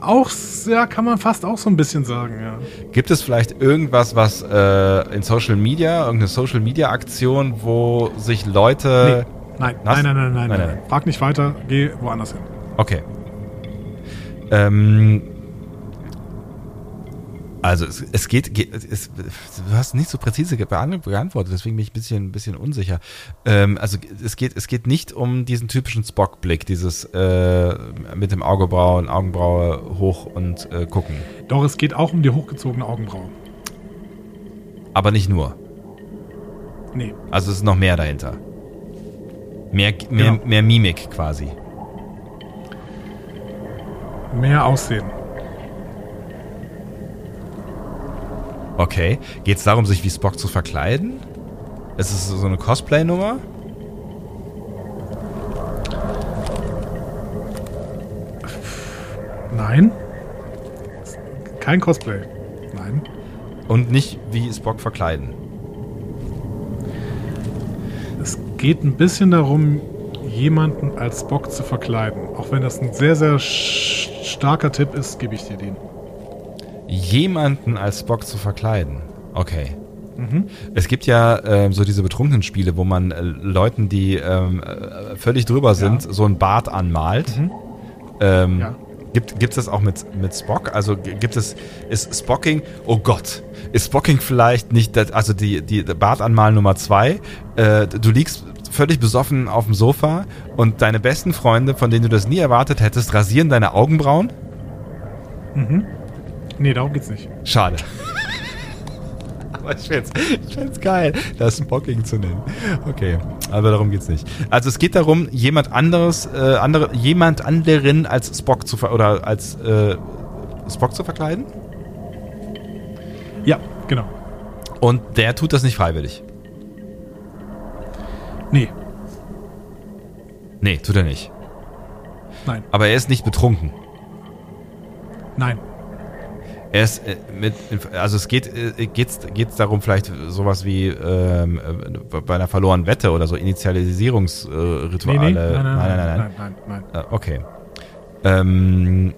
Auch, ja, kann man fast auch so ein bisschen sagen, ja. Gibt es vielleicht irgendwas, was äh, in Social Media, irgendeine Social Media Aktion, wo sich Leute. Nein, Was? nein, nein, nein, nein, Nein, nein, nein, nein. Frag nicht weiter, geh woanders hin. Okay. Ähm, also es, es geht, geht es, du hast nicht so präzise beantwortet, deswegen bin ich ein bisschen, ein bisschen unsicher. Ähm, also es geht, es geht nicht um diesen typischen Spock-Blick, dieses äh, mit dem Augebrauen, Augenbraue hoch und äh, gucken. Doch, es geht auch um die hochgezogene Augenbraue. Aber nicht nur. Nee, Also es ist noch mehr dahinter. Mehr, mehr, Genau. mehr Mimik quasi. mehr Aussehen. Okay. Geht es darum, sich wie Spock zu verkleiden? Ist es so eine Cosplay-Nummer? Nein. Kein Cosplay. Nein. Und nicht wie Spock verkleiden. Es geht ein bisschen darum, jemanden als Spock zu verkleiden. Auch wenn das ein sehr, sehr starker Tipp ist, gebe ich dir den. Jemanden als Spock zu verkleiden. Okay. Es gibt ja ähm, so diese betrunkenen Spiele, wo man äh, Leuten, die ähm, äh, völlig drüber sind, so ein Bart anmalt. Ähm, Ja. Gibt es das auch mit, mit Spock? Also gibt es, ist Spocking, oh Gott, ist Spocking vielleicht nicht, das, also die, die Bartanmal Nummer zwei, äh, du liegst völlig besoffen auf dem Sofa und deine besten Freunde, von denen du das nie erwartet hättest, rasieren deine Augenbrauen? Nee, darum geht's nicht. Schade. Aber ich find's, ich find's geil, das Spocking zu nennen. Okay, aber darum geht's nicht. Also es geht darum, jemand anderes, äh, andere, jemand anderen als Spock zu ver oder als äh, Spock zu verkleiden. Ja, genau. Und der tut das nicht freiwillig. Nee, Nee, tut er nicht. nein, Aber er ist nicht betrunken. nein. Er ist äh, mit, also es geht äh, geht's geht's darum vielleicht sowas wie ähm, äh, bei einer verlorenen Wette oder so Initialisierungsrituale. Nee, nee, nein, nein, nein, nein, nein. nein, nein, nein, nein. Okay. Ähm,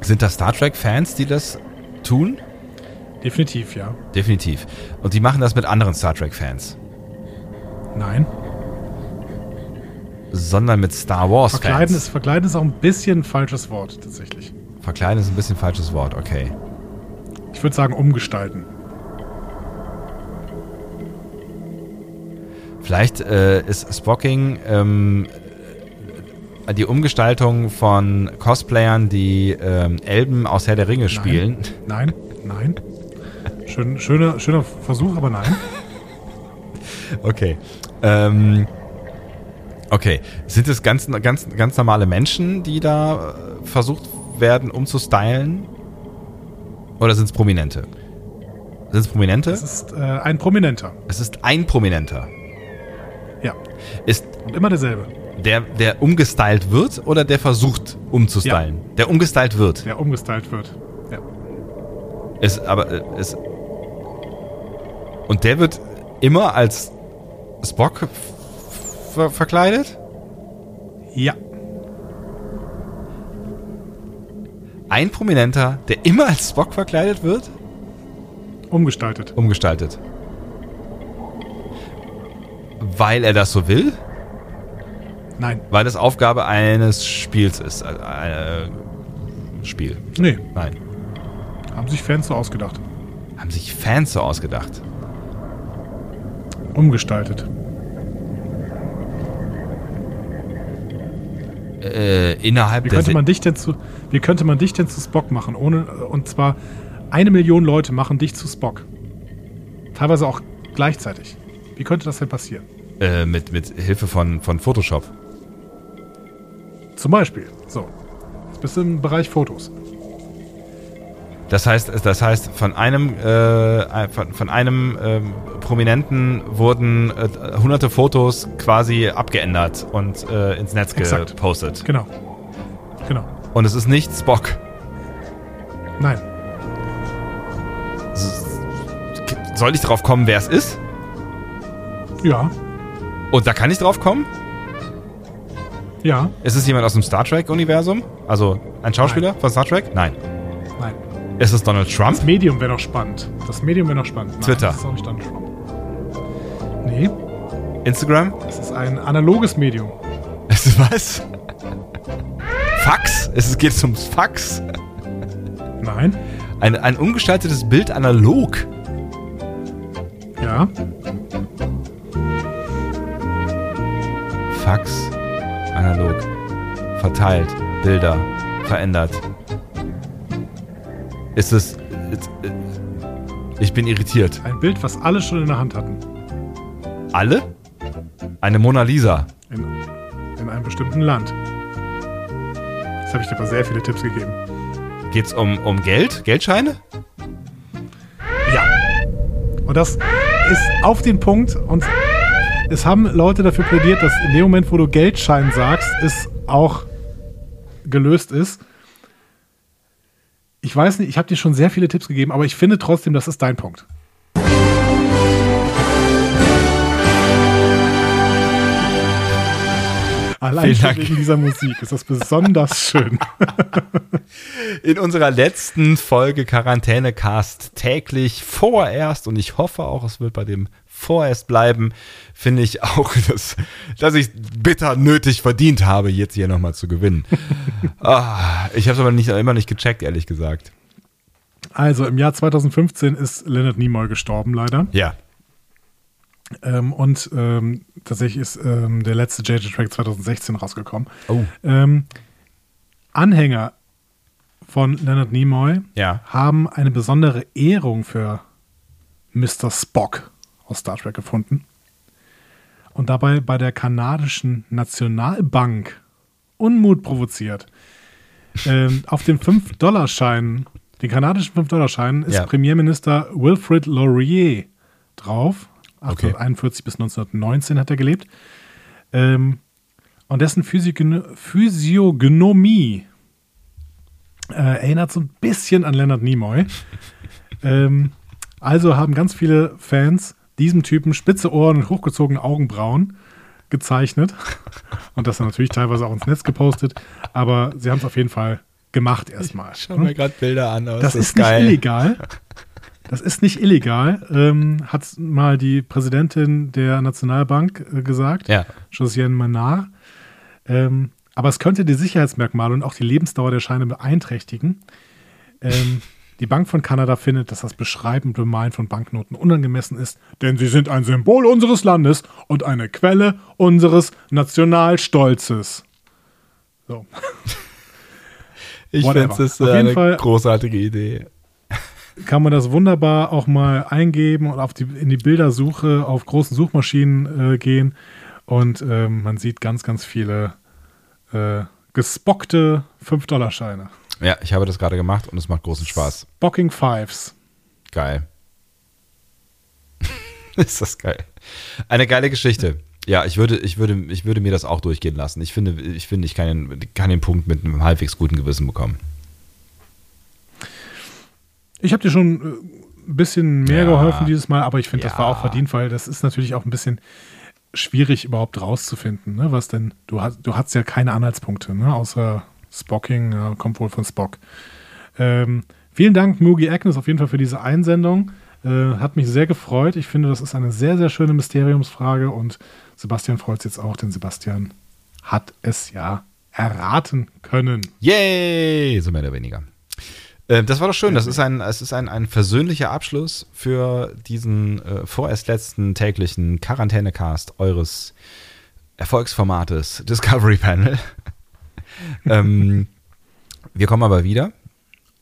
sind das Star Trek Fans, die das tun? Definitiv, ja. Definitiv. Und die machen das mit anderen Star Trek Fans, Nein. sondern mit Star Wars Verkleiden Fans. ist, verkleiden ist auch ein bisschen ein falsches Wort, tatsächlich. Verkleiden ist ein bisschen falsches Wort. Okay. Ich würde sagen, umgestalten. Vielleicht äh, ist Spocking ähm, äh, die Umgestaltung von Cosplayern, die ähm, Elben aus Herr der Ringe spielen. Nein, nein. Schön, schöner, schöner Versuch, aber nein. Okay. Ähm, okay. Sind es ganz, ganz, ganz normale Menschen, die da äh, versucht werden umzustylen? Oder sind es Prominente? Sind es Prominente? Es ist äh, ein Prominenter. Es ist ein Prominenter. Ja. Ist Und immer derselbe. der, der umgestylt wird oder der versucht umzustylen? Der umgestylt wird. Der umgestylt wird. Ja. Ist, aber äh, ist. Und der wird immer als Spock ver verkleidet? Ja. Ein Prominenter, der immer als Spock verkleidet wird? Umgestaltet. Umgestaltet. Weil er das so will? Nein. Weil das Aufgabe eines Spiels ist. Äh, äh, Spiel. Nee. Nein. Haben sich Fans so ausgedacht. Haben sich Fans so ausgedacht. Umgestaltet. Äh, innerhalb Wie der könnte Se- man dich denn zu, wie könnte man dich denn zu Spock machen? Ohne, und zwar eine Million Leute machen dich zu Spock. Teilweise auch gleichzeitig. Wie könnte das denn passieren? äh, mit, mit Hilfe von, von Photoshop. Zum Beispiel. So. Jetzt bist du im Bereich Fotos. Das heißt, das heißt, von einem, äh, von, von einem ähm, Prominenten wurden äh, hunderte Fotos quasi abgeändert und äh, ins Netz Exakt. gepostet. Genau. Genau. Und es ist nicht Spock. Nein. Soll ich drauf kommen, wer es ist? Ja. Und da kann ich drauf kommen? Ja. Ist es jemand aus dem Star Trek-Universum? Also ein Schauspieler von Star Trek? Nein. Nein. Ist es Donald Trump? Das Medium wäre noch spannend. Das Medium wäre noch spannend. Nein, Twitter. Das ist auch nicht Donald Trump. Nee, Instagram? das ist ein analoges Medium. Ist es was? Fax? Es geht ums Fax. Nein. Ein, ein umgestaltetes Bild analog. Ja. Fax, analog, verteilt, Bilder, verändert. Ist es. ist- Ich bin irritiert. Ein Bild, was alle schon in der Hand hatten. Alle? Eine Mona Lisa. In, in einem bestimmten Land. Jetzt habe ich dir aber sehr viele Tipps gegeben. Geht's um, um Geld? Geldscheine? Ja. Und das ist auf den Punkt und es haben Leute dafür plädiert, dass in dem Moment, wo du Geldschein sagst, es auch gelöst ist. Ich weiß nicht, ich habe dir schon sehr viele Tipps gegeben, aber ich finde trotzdem, das ist dein Punkt. Allein wegen dieser Musik ist das besonders schön. In unserer letzten Folge Quarantänecast täglich vorerst und ich hoffe auch, es wird bei dem vorerst bleiben, finde ich auch, dass, dass ich bitter nötig verdient habe, jetzt hier nochmal zu gewinnen. ah, ich habe es aber nicht, immer nicht gecheckt, ehrlich gesagt. Also im Jahr 2015 ist Leonard Nimoy gestorben, leider. Ja. Ähm, und ähm, tatsächlich ist ähm, der letzte JJ Track 2016 rausgekommen. Oh. Ähm, Anhänger von Leonard Nimoy Ja. haben eine besondere Ehrung für Mr. Spock aus Star Trek gefunden und dabei bei der kanadischen Nationalbank Unmut provoziert. ähm, auf den 5-Dollar-Schein, den kanadischen 5-Dollar-Schein, ist Ja. Premierminister Wilfrid Laurier drauf. Okay. 1841 bis 1919 hat er gelebt. Ähm, und dessen Physiogno Physiognomie äh, erinnert so ein bisschen an Leonard Nimoy. ähm, also haben ganz viele Fans diesem Typen spitze Ohren und hochgezogene Augenbrauen gezeichnet. Und das dann natürlich teilweise auch ins Netz gepostet. Aber sie haben es auf jeden Fall gemacht erstmal. Schau mir gerade Bilder an. aber Das es ist nicht illegal. Das ist nicht illegal, ähm, hat mal die Präsidentin der Nationalbank äh, gesagt, Ja. Josiane Manard. Ähm, aber es könnte die Sicherheitsmerkmale und auch die Lebensdauer der Scheine beeinträchtigen. Ähm, die Bank von Kanada findet, dass das Beschreiben und Bemalen von Banknoten unangemessen ist, denn sie sind ein Symbol unseres Landes und eine Quelle unseres Nationalstolzes. So. Ich finde es eine Fall- großartige Idee. kann man das wunderbar auch mal eingeben und auf die, in die Bildersuche auf großen Suchmaschinen äh, gehen. Und ähm, man sieht ganz, ganz viele äh, gespockte 5-Dollar-Scheine. Ja, ich habe das gerade gemacht und es macht großen Spaß. Spocking Fives. Geil. ist das geil. Eine geile Geschichte. Ja, ich würde, ich würde, ich würde mir das auch durchgehen lassen. Ich finde, ich finde, ich kann den, kann den Punkt mit einem halbwegs guten Gewissen bekommen. Ich habe dir schon äh, ein bisschen mehr Ja. geholfen dieses Mal, aber ich finde, das Ja. war auch verdient, weil das ist natürlich auch ein bisschen schwierig überhaupt rauszufinden. Ne? Was denn, du hast, du hast ja keine Anhaltspunkte, ne? außer Spocking, ja, kommt wohl von Spock. Ähm, vielen Dank, Mugi Agnes, auf jeden Fall für diese Einsendung. Äh, hat mich sehr gefreut. Ich finde, das ist eine sehr, sehr schöne Mysteriumsfrage und Sebastian freut sich jetzt auch, denn Sebastian hat es ja erraten können. Yay! So mehr oder weniger. Äh, Das war doch schön. Das ist ein, es ist ein, ein versöhnlicher Abschluss für diesen äh, vorerst letzten täglichen Quarantänecast eures Erfolgsformates Discovery Panel. Ähm, wir kommen aber wieder.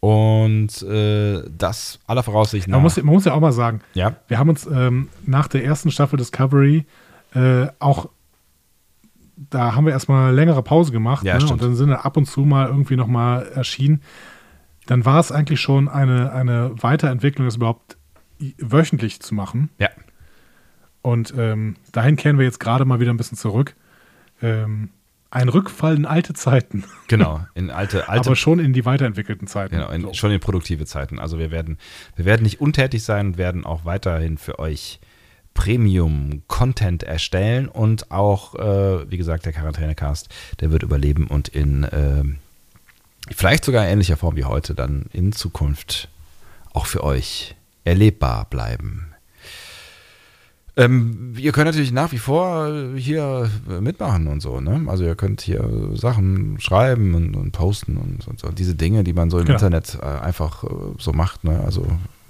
Und äh, das aller Voraussicht nach. Man muss, man muss ja auch mal sagen, ja, Wir haben uns ähm, nach der ersten Staffel Discovery äh, auch, da haben wir erstmal längere Pause gemacht Ja, ne? und dann sind wir ab und zu mal irgendwie nochmal erschienen. Dann war es eigentlich schon eine, eine Weiterentwicklung, das überhaupt wöchentlich zu machen. ja. Und ähm, dahin kehren wir jetzt gerade mal wieder ein bisschen zurück. Ähm, ein Rückfall in alte Zeiten, Genau. In alte, alte aber schon in die weiterentwickelten Zeiten. Genau, in, So. schon in produktive Zeiten. Also wir werden, wir werden nicht untätig sein und werden auch weiterhin für euch Premium-Content erstellen und auch, äh, wie gesagt, der Quarantänecast, der wird überleben und in ähm, vielleicht sogar ähnlicher Form wie heute dann in Zukunft auch für euch erlebbar bleiben. Ähm, ihr könnt natürlich nach wie vor hier mitmachen und so, ne? Also ihr könnt hier Sachen schreiben und, und posten und, und so. Diese Dinge, die man so im Genau. Internet äh, einfach äh, so macht, ne? Also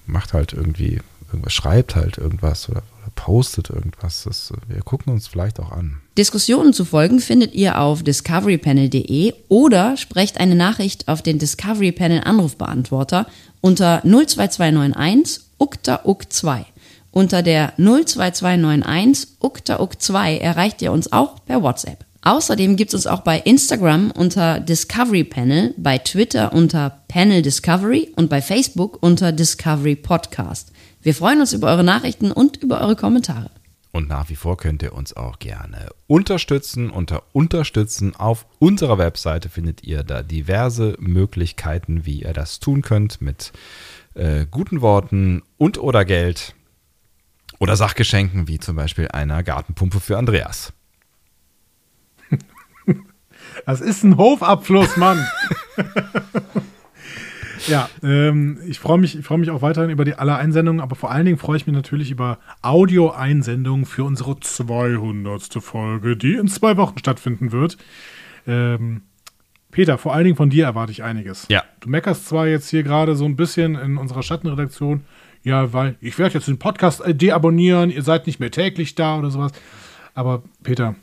macht halt irgendwie irgendwas, schreibt halt irgendwas oder, oder postet irgendwas. Das, äh, wir gucken uns vielleicht auch an. Diskussionen zu folgen findet ihr auf discoverypanel.de oder sprecht eine Nachricht auf den Discovery Panel Anrufbeantworter unter 02291 ukta uk 2. Unter der 02291 ukta uk 2 erreicht ihr uns auch per WhatsApp. Außerdem gibt es uns auch bei Instagram unter Discovery Panel, bei Twitter unter Panel Discovery und bei Facebook unter Discovery Podcast. Wir freuen uns über eure Nachrichten und über eure Kommentare. Und nach wie vor könnt ihr uns auch gerne unterstützen. Unter Unterstützen auf unserer Webseite findet ihr da diverse Möglichkeiten, wie ihr das tun könnt mit äh, guten Worten und oder Geld oder Sachgeschenken, wie zum Beispiel einer Gartenpumpe für Andreas. Das ist ein Hofabfluss, Mann. ja, ähm, ich freue mich, ich freue mich auch weiterhin über die alle Einsendungen, aber vor allen Dingen freue ich mich natürlich über Audio-Einsendungen für unsere 200. Folge, die in zwei Wochen stattfinden wird. Ähm, Peter, vor allen Dingen von dir erwarte ich einiges. Ja. Du meckerst zwar jetzt hier gerade so ein bisschen in unserer Schattenredaktion, ja, weil ich werde jetzt den Podcast äh, deabonnieren, ihr seid nicht mehr täglich da oder sowas. Aber Peter,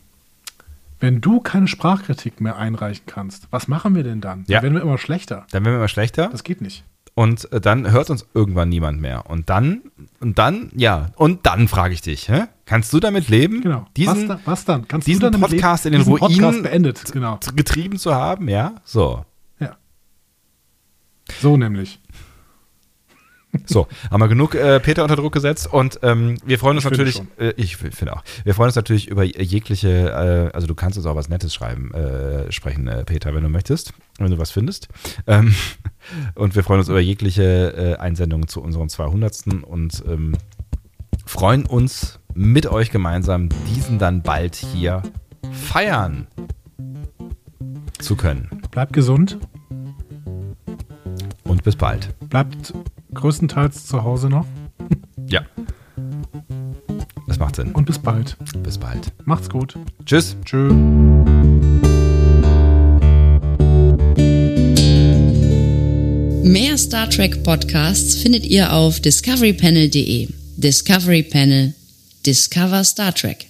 wenn du keine Sprachkritik mehr einreichen kannst, was machen wir denn dann? Ja. Dann werden wir immer schlechter. Dann werden wir immer schlechter. Das geht nicht. Und äh, dann hört uns irgendwann niemand mehr. Und dann, und dann, ja, und dann frage ich dich, hä? kannst du damit leben? Genau. Diesen, was, da, was dann? Kannst diesen du damit Podcast leben? in den Diesen Ruinen beendet, genau. getrieben zu haben, ja? So. Ja. So nämlich. So, haben wir genug äh, Peter unter Druck gesetzt und ähm, wir freuen uns Ich natürlich, äh, ich finde auch, wir freuen uns natürlich über jegliche, äh, also du kannst uns auch was Nettes schreiben, äh, sprechen, äh, Peter, wenn du möchtest, wenn du was findest. Ähm, und wir freuen uns über jegliche äh, Einsendungen zu unseren 200. und ähm, freuen uns mit euch gemeinsam, diesen dann bald hier feiern zu können. Bleibt gesund. Und bis bald. Bleibt größtenteils zu Hause noch. Ja. Das macht Sinn. Und bis bald. Bis bald. Macht's gut. Tschüss. Tschö. Mehr Star Trek Podcasts findet ihr auf discoverypanel.de. Discovery Panel. Discover Star Trek.